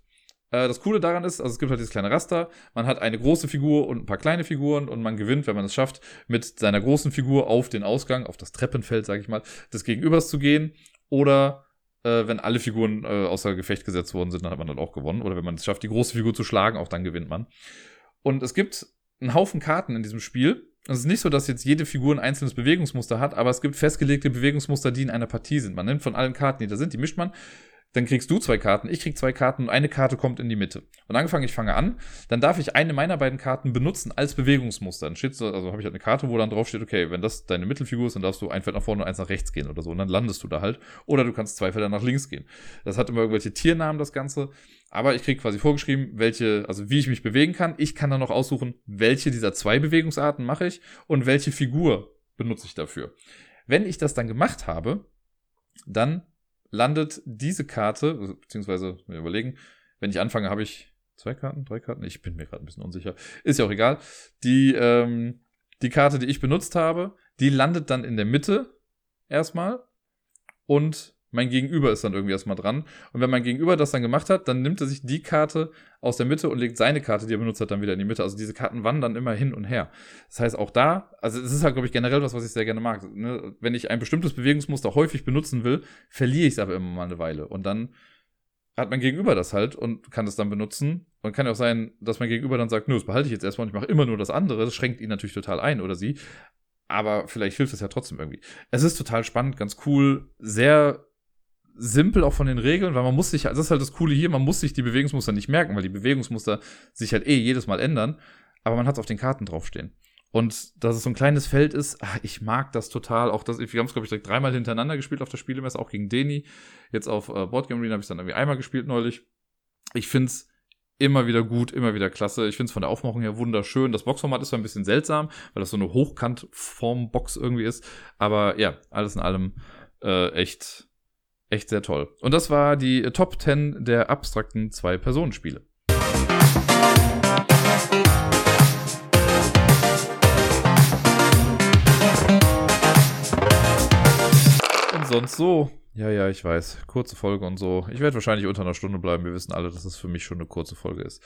äh, das Coole daran ist, also es gibt halt dieses kleine Raster. Man hat eine große Figur und ein paar kleine Figuren und man gewinnt, wenn man es schafft, mit seiner großen Figur auf den Ausgang, auf das Treppenfeld, sage ich mal, des Gegenübers zu gehen. Oder äh, wenn alle Figuren äh, außer Gefecht gesetzt worden sind, dann hat man dann auch gewonnen. Oder wenn man es schafft, die große Figur zu schlagen, auch dann gewinnt man. Und es gibt einen Haufen Karten in diesem Spiel. Es ist nicht so, dass jetzt jede Figur ein einzelnes Bewegungsmuster hat, aber es gibt festgelegte Bewegungsmuster, die in einer Partie sind. Man nimmt von allen Karten, die da sind, die mischt man dann kriegst du zwei Karten, ich krieg zwei Karten und eine Karte kommt in die Mitte. Und angefangen, ich fange an, dann darf ich eine meiner beiden Karten benutzen als Bewegungsmuster. Dann steht so, also habe ich halt eine Karte, wo dann drauf steht, okay, wenn das deine Mittelfigur ist, dann darfst du ein Feld nach vorne und eins nach rechts gehen oder so. Und dann landest du da halt. Oder du kannst zwei Felder nach links gehen. Das hat immer irgendwelche Tiernamen, das Ganze. Aber ich krieg quasi vorgeschrieben, welche, also wie ich mich bewegen kann. Ich kann dann noch aussuchen, welche dieser zwei Bewegungsarten mache ich und welche Figur benutze ich dafür. Wenn ich das dann gemacht habe, dann landet diese Karte, also, beziehungsweise, wir überlegen, wenn ich anfange, habe ich zwei Karten, drei Karten, ich bin mir gerade ein bisschen unsicher, ist ja auch egal. Die, ähm, die Karte, die ich benutzt habe, die landet dann in der Mitte erstmal und mein Gegenüber ist dann irgendwie erstmal dran. Und wenn mein Gegenüber das dann gemacht hat, dann nimmt er sich die Karte aus der Mitte und legt seine Karte, die er benutzt hat, dann wieder in die Mitte. Also diese Karten wandern immer hin und her. Das heißt, auch da, also es ist halt, glaube ich, generell was, was ich sehr gerne mag. Ne? Wenn ich ein bestimmtes Bewegungsmuster häufig benutzen will, verliere ich es aber immer mal eine Weile. Und dann hat mein Gegenüber das halt und kann es dann benutzen. Und kann ja auch sein, dass mein Gegenüber dann sagt, nö, das behalte ich jetzt erstmal und ich mache immer nur das andere. Das schränkt ihn natürlich total ein oder sie. Aber vielleicht hilft es ja trotzdem irgendwie. Es ist total spannend, ganz cool, sehr simpel auch von den Regeln, weil man muss sich, das ist halt das Coole hier, man muss sich die Bewegungsmuster nicht merken, weil die Bewegungsmuster sich halt eh jedes Mal ändern, aber man hat es auf den Karten draufstehen. Und dass es so ein kleines Feld ist, ach, ich mag das total. Auch das, wir haben es, glaube ich, direkt dreimal hintereinander gespielt auf der Spielemesse, auch gegen Deni. Jetzt auf äh, Boardgame Arena habe ich dann irgendwie einmal gespielt neulich. Ich finde es immer wieder gut, immer wieder klasse. Ich finde es von der Aufmachung her wunderschön. Das Boxformat ist zwar ein bisschen seltsam, weil das so eine Hochkantform-Box irgendwie ist. Aber ja, alles in allem äh, echt, echt sehr toll. Und das war die Top 10 der abstrakten Zwei-Personen-Spiele. Und sonst so. Ja, ja, ich weiß. Kurze Folge und so. Ich werde wahrscheinlich unter einer Stunde bleiben. Wir wissen alle, dass es für mich schon eine kurze Folge ist.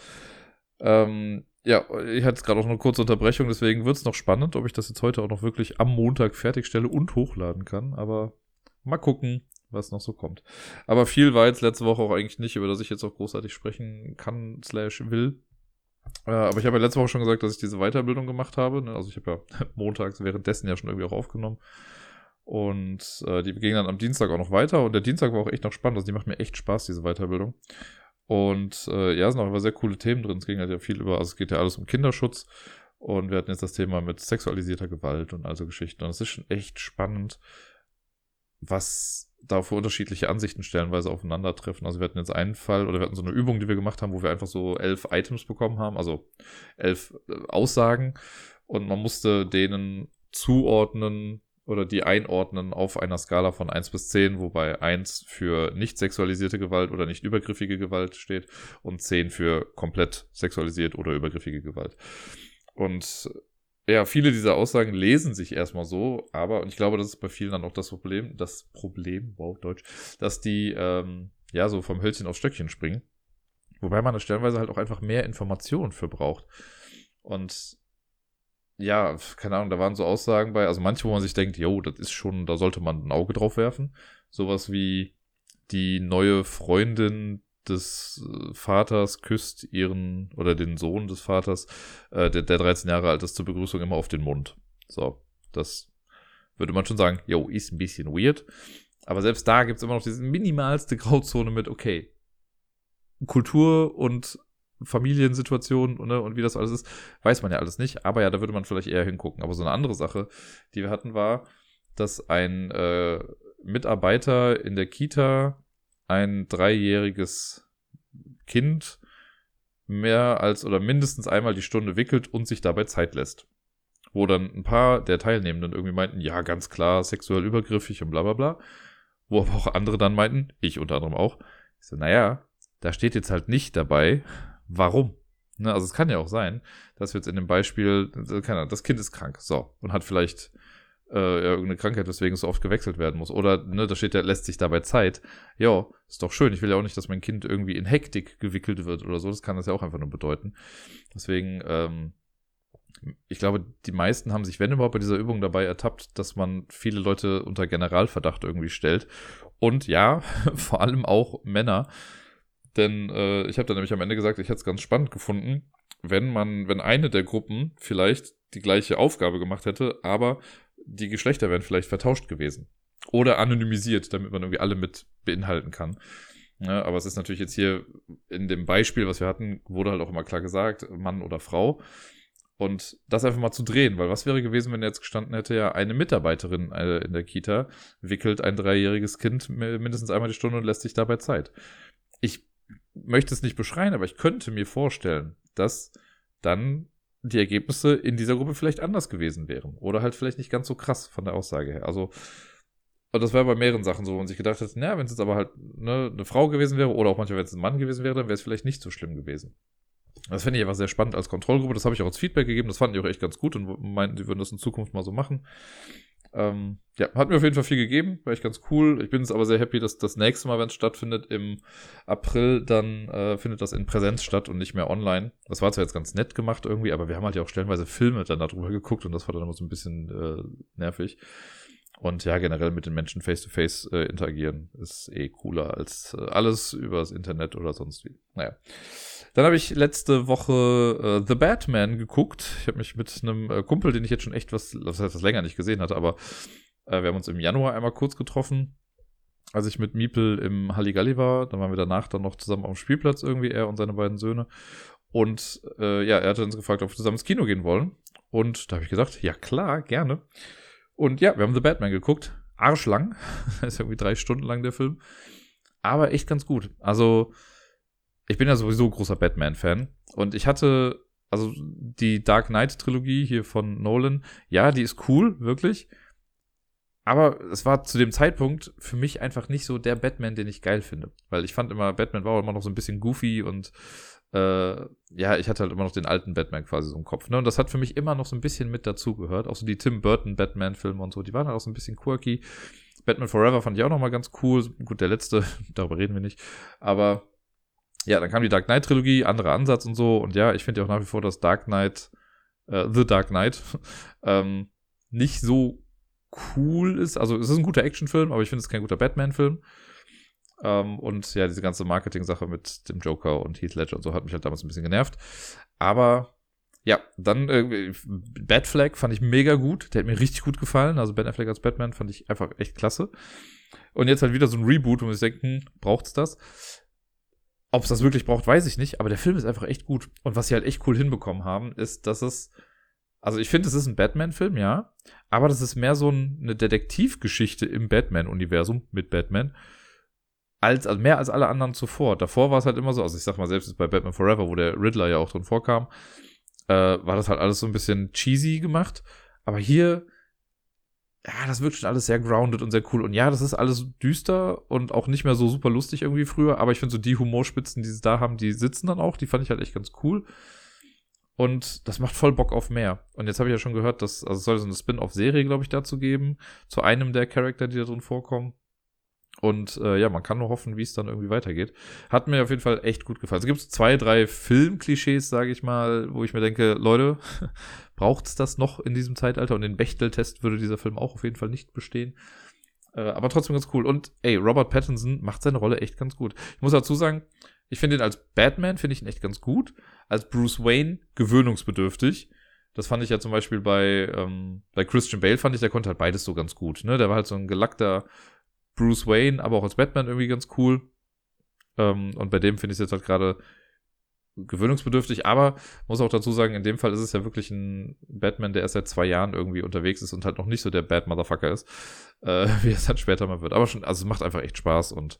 Ähm, ja, ich hatte gerade auch eine kurze Unterbrechung, deswegen wird es noch spannend, ob ich das jetzt heute auch noch wirklich am Montag fertigstelle und hochladen kann. Aber mal gucken, was noch so kommt. Aber viel war jetzt letzte Woche auch eigentlich nicht, über das ich jetzt auch großartig sprechen kann, slash will. Äh, aber ich habe ja letzte Woche schon gesagt, dass ich diese Weiterbildung gemacht habe. Ne? Also ich habe ja [LAUGHS] montags währenddessen ja schon irgendwie auch aufgenommen. Und äh, die gingen dann am Dienstag auch noch weiter. Und der Dienstag war auch echt noch spannend. Also die macht mir echt Spaß, diese Weiterbildung. Und äh, ja, es sind auch immer sehr coole Themen drin. Es ging halt ja viel über, also es geht ja alles um Kinderschutz. Und wir hatten jetzt das Thema mit sexualisierter Gewalt und also Geschichten. Und es ist schon echt spannend, was da für unterschiedliche Ansichten stellenweise aufeinandertreffen. Also wir hatten jetzt einen Fall oder wir hatten so eine Übung, die wir gemacht haben, wo wir einfach so elf Items bekommen haben, also elf äh, Aussagen. Und man musste denen zuordnen, oder die einordnen auf einer Skala von 1 bis 10, wobei 1 für nicht sexualisierte Gewalt oder nicht übergriffige Gewalt steht und 10 für komplett sexualisiert oder übergriffige Gewalt. Und ja, viele dieser Aussagen lesen sich erstmal so, aber, und ich glaube, das ist bei vielen dann auch das Problem, das Problem, wow, Deutsch, dass die, ähm, ja, so vom Hölzchen aufs Stöckchen springen. Wobei man da stellenweise halt auch einfach mehr Informationen für braucht. Und ja, keine Ahnung, da waren so Aussagen bei, also manche, wo man sich denkt, yo, das ist schon, da sollte man ein Auge drauf werfen. Sowas wie die neue Freundin des äh, Vaters küsst ihren, oder den Sohn des Vaters, äh, der, der 13 Jahre alt ist, zur Begrüßung immer auf den Mund. So, das würde man schon sagen, yo, ist ein bisschen weird. Aber selbst da gibt's immer noch diese minimalste Grauzone mit, okay, Kultur und Familiensituation ne, und wie das alles ist, weiß man ja alles nicht. Aber ja, da würde man vielleicht eher hingucken. Aber so eine andere Sache, die wir hatten, war, dass ein äh, Mitarbeiter in der Kita ein dreijähriges Kind mehr als oder mindestens einmal die Stunde wickelt und sich dabei Zeit lässt. Wo dann ein paar der Teilnehmenden irgendwie meinten, ja, ganz klar, sexuell übergriffig und bla bla bla. Wo aber auch andere dann meinten, ich unter anderem auch, ich so, naja, da steht jetzt halt nicht dabei, warum? Ne, also es kann ja auch sein, dass wir jetzt in dem Beispiel, das Kind ist krank, so, und hat vielleicht äh, irgendeine Krankheit, weswegen es so oft gewechselt werden muss. Oder, ne, da steht ja, lässt sich dabei Zeit. Ja, ist doch schön. Ich will ja auch nicht, dass mein Kind irgendwie in Hektik gewickelt wird oder so. Das kann das ja auch einfach nur bedeuten. Deswegen, ähm, ich glaube, die meisten haben sich, wenn überhaupt, bei dieser Übung dabei ertappt, dass man viele Leute unter Generalverdacht irgendwie stellt. Und ja, [LAUGHS] vor allem auch Männer, denn äh, ich habe dann nämlich am Ende gesagt, ich hätte es ganz spannend gefunden, wenn man, wenn eine der Gruppen vielleicht die gleiche Aufgabe gemacht hätte, aber die Geschlechter wären vielleicht vertauscht gewesen. Oder anonymisiert, damit man irgendwie alle mit beinhalten kann. Ja, aber es ist natürlich jetzt hier in dem Beispiel, was wir hatten, wurde halt auch immer klar gesagt, Mann oder Frau. Und das einfach mal zu drehen, weil was wäre gewesen, wenn jetzt gestanden hätte, ja, eine Mitarbeiterin äh, in der Kita wickelt ein dreijähriges Kind mindestens einmal die Stunde und lässt sich dabei Zeit. Ich möchte es nicht beschreien, aber ich könnte mir vorstellen, dass dann die Ergebnisse in dieser Gruppe vielleicht anders gewesen wären. Oder halt vielleicht nicht ganz so krass von der Aussage her. Also, und das wäre bei mehreren Sachen so, wo man sich gedacht hat, naja, wenn es jetzt aber halt ne, eine Frau gewesen wäre oder auch manchmal, wenn es ein Mann gewesen wäre, dann wäre es vielleicht nicht so schlimm gewesen. Das finde ich einfach sehr spannend als Kontrollgruppe. Das habe ich auch als Feedback gegeben. Das fanden die auch echt ganz gut und meinten, sie würden das in Zukunft mal so machen. Ähm, ja, hat mir auf jeden Fall viel gegeben, war ich ganz cool. Ich bin jetzt aber sehr happy, dass das nächste Mal, wenn es stattfindet, im April, dann äh, findet das in Präsenz statt und nicht mehr online. Das war zwar jetzt ganz nett gemacht irgendwie, aber wir haben halt ja auch stellenweise Filme dann darüber geguckt und das war dann immer so ein bisschen äh, nervig. Und ja, generell mit den Menschen face-to-face -face, äh, interagieren ist eh cooler als äh, alles übers Internet oder sonst wie. Naja. Dann habe ich letzte Woche äh, The Batman geguckt. Ich habe mich mit einem äh, Kumpel, den ich jetzt schon echt was, was heißt was länger nicht gesehen hatte, aber äh, wir haben uns im Januar einmal kurz getroffen. als ich mit Miepel im Halligalli war. Dann waren wir danach dann noch zusammen auf dem Spielplatz irgendwie, er und seine beiden Söhne. Und äh, ja, er hatte uns gefragt, ob wir zusammen ins Kino gehen wollen. Und da habe ich gesagt, ja klar, gerne. Und ja, wir haben The Batman geguckt. Arschlang. das [LAUGHS] ist irgendwie drei Stunden lang der Film. Aber echt ganz gut. Also, ich bin ja sowieso großer Batman-Fan. Und ich hatte, also die Dark Knight-Trilogie hier von Nolan, ja, die ist cool, wirklich. Aber es war zu dem Zeitpunkt für mich einfach nicht so der Batman, den ich geil finde. Weil ich fand immer, Batman war immer noch so ein bisschen goofy und äh, ja, ich hatte halt immer noch den alten Batman quasi so im Kopf. Ne? Und das hat für mich immer noch so ein bisschen mit dazugehört. Auch so die Tim Burton Batman-Filme und so, die waren halt auch so ein bisschen quirky. Batman Forever fand ich auch noch mal ganz cool. Gut, der letzte, [LAUGHS] darüber reden wir nicht. Aber ja, dann kam die Dark Knight Trilogie, anderer Ansatz und so. Und ja, ich finde ja auch nach wie vor, dass Dark Knight, äh, The Dark Knight, [LAUGHS] ähm, nicht so cool ist. Also es ist ein guter Actionfilm, aber ich finde es kein guter Batman-Film. Ähm, und ja, diese ganze Marketing-Sache mit dem Joker und Heath Ledger und so hat mich halt damals ein bisschen genervt. Aber ja, dann äh, Batflag fand ich mega gut. Der hat mir richtig gut gefallen. Also Ben Affleck als Batman fand ich einfach echt klasse. Und jetzt halt wieder so ein Reboot, wo wir denken, braucht's das? Ob es das wirklich braucht, weiß ich nicht. Aber der Film ist einfach echt gut. Und was sie halt echt cool hinbekommen haben, ist, dass es also ich finde, es ist ein Batman-Film, ja. Aber das ist mehr so eine Detektivgeschichte im Batman-Universum mit Batman. Als, also mehr als alle anderen zuvor. Davor war es halt immer so, also ich sag mal, selbst bei Batman Forever, wo der Riddler ja auch drin vorkam, äh, war das halt alles so ein bisschen cheesy gemacht. Aber hier, ja, das wirkt schon alles sehr grounded und sehr cool. Und ja, das ist alles düster und auch nicht mehr so super lustig irgendwie früher. Aber ich finde so die Humorspitzen, die sie da haben, die sitzen dann auch. Die fand ich halt echt ganz cool. Und das macht voll Bock auf mehr. Und jetzt habe ich ja schon gehört, dass, also es soll so eine Spin-off-Serie, glaube ich, dazu geben, zu einem der Charakter, die da drin vorkommen. Und äh, ja, man kann nur hoffen, wie es dann irgendwie weitergeht. Hat mir auf jeden Fall echt gut gefallen. Es gibt zwei, drei Filmklischees, sage ich mal, wo ich mir denke, Leute, [LAUGHS] braucht's das noch in diesem Zeitalter? Und den Bechtel-Test würde dieser Film auch auf jeden Fall nicht bestehen. Äh, aber trotzdem ganz cool. Und ey, Robert Pattinson macht seine Rolle echt ganz gut. Ich muss dazu sagen, ich finde ihn als Batman, finde ich ihn echt ganz gut. Als Bruce Wayne gewöhnungsbedürftig. Das fand ich ja zum Beispiel bei, ähm, bei Christian Bale, fand ich, der konnte halt beides so ganz gut. Ne? Der war halt so ein gelackter Bruce Wayne, aber auch als Batman irgendwie ganz cool. Ähm, und bei dem finde ich es jetzt halt gerade gewöhnungsbedürftig, aber muss auch dazu sagen, in dem Fall ist es ja wirklich ein Batman, der erst seit zwei Jahren irgendwie unterwegs ist und halt noch nicht so der Bad Motherfucker ist, äh, [LAUGHS] wie es dann später mal wird. Aber schon, also es macht einfach echt Spaß und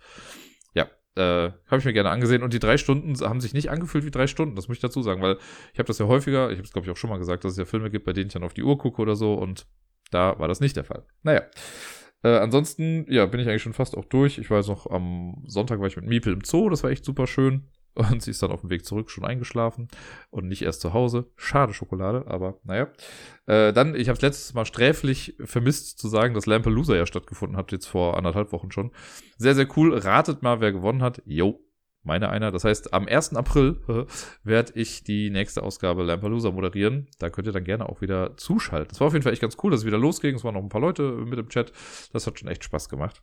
ja, äh, habe ich mir gerne angesehen. Und die drei Stunden haben sich nicht angefühlt wie drei Stunden, das muss ich dazu sagen, weil ich habe das ja häufiger, ich habe es glaube ich auch schon mal gesagt, dass es ja Filme gibt, bei denen ich dann auf die Uhr gucke oder so und da war das nicht der Fall. Naja. Äh, ansonsten, ja, bin ich eigentlich schon fast auch durch. Ich weiß noch, am Sonntag war ich mit Miepel im Zoo, das war echt super schön. [LAUGHS] Und sie ist dann auf dem Weg zurück schon eingeschlafen und nicht erst zu Hause. Schade Schokolade, aber naja. Äh, dann, ich habe letztes Mal sträflich vermisst zu sagen, dass Lampelusa ja stattgefunden hat, jetzt vor anderthalb Wochen schon. Sehr, sehr cool. Ratet mal, wer gewonnen hat. Jo, meine einer. Das heißt, am 1. April äh, werde ich die nächste Ausgabe Lampelusa moderieren. Da könnt ihr dann gerne auch wieder zuschalten. Es war auf jeden Fall echt ganz cool, dass es wieder losging. Es waren noch ein paar Leute mit im Chat. Das hat schon echt Spaß gemacht.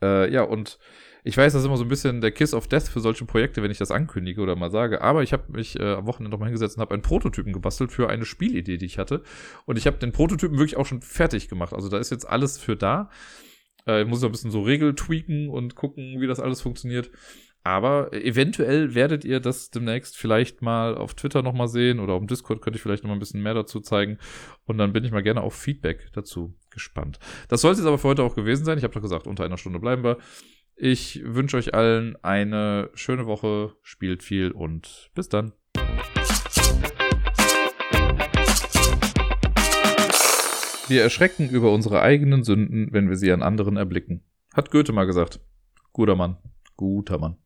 Äh, ja, und ich weiß, das ist immer so ein bisschen der Kiss of Death für solche Projekte, wenn ich das ankündige oder mal sage. Aber ich habe mich äh, am Wochenende nochmal hingesetzt und habe einen Prototypen gebastelt für eine Spielidee, die ich hatte. Und ich habe den Prototypen wirklich auch schon fertig gemacht. Also da ist jetzt alles für da. Äh, ich muss noch ein bisschen so Regel tweaken und gucken, wie das alles funktioniert. Aber eventuell werdet ihr das demnächst vielleicht mal auf Twitter nochmal sehen oder auf dem Discord könnte ich vielleicht nochmal ein bisschen mehr dazu zeigen. Und dann bin ich mal gerne auf Feedback dazu gespannt. Das soll es jetzt aber für heute auch gewesen sein. Ich habe doch gesagt, unter einer Stunde bleiben wir. Ich wünsche euch allen eine schöne Woche, spielt viel und bis dann. Wir erschrecken über unsere eigenen Sünden, wenn wir sie an anderen erblicken. Hat Goethe mal gesagt. Guter Mann. Guter Mann.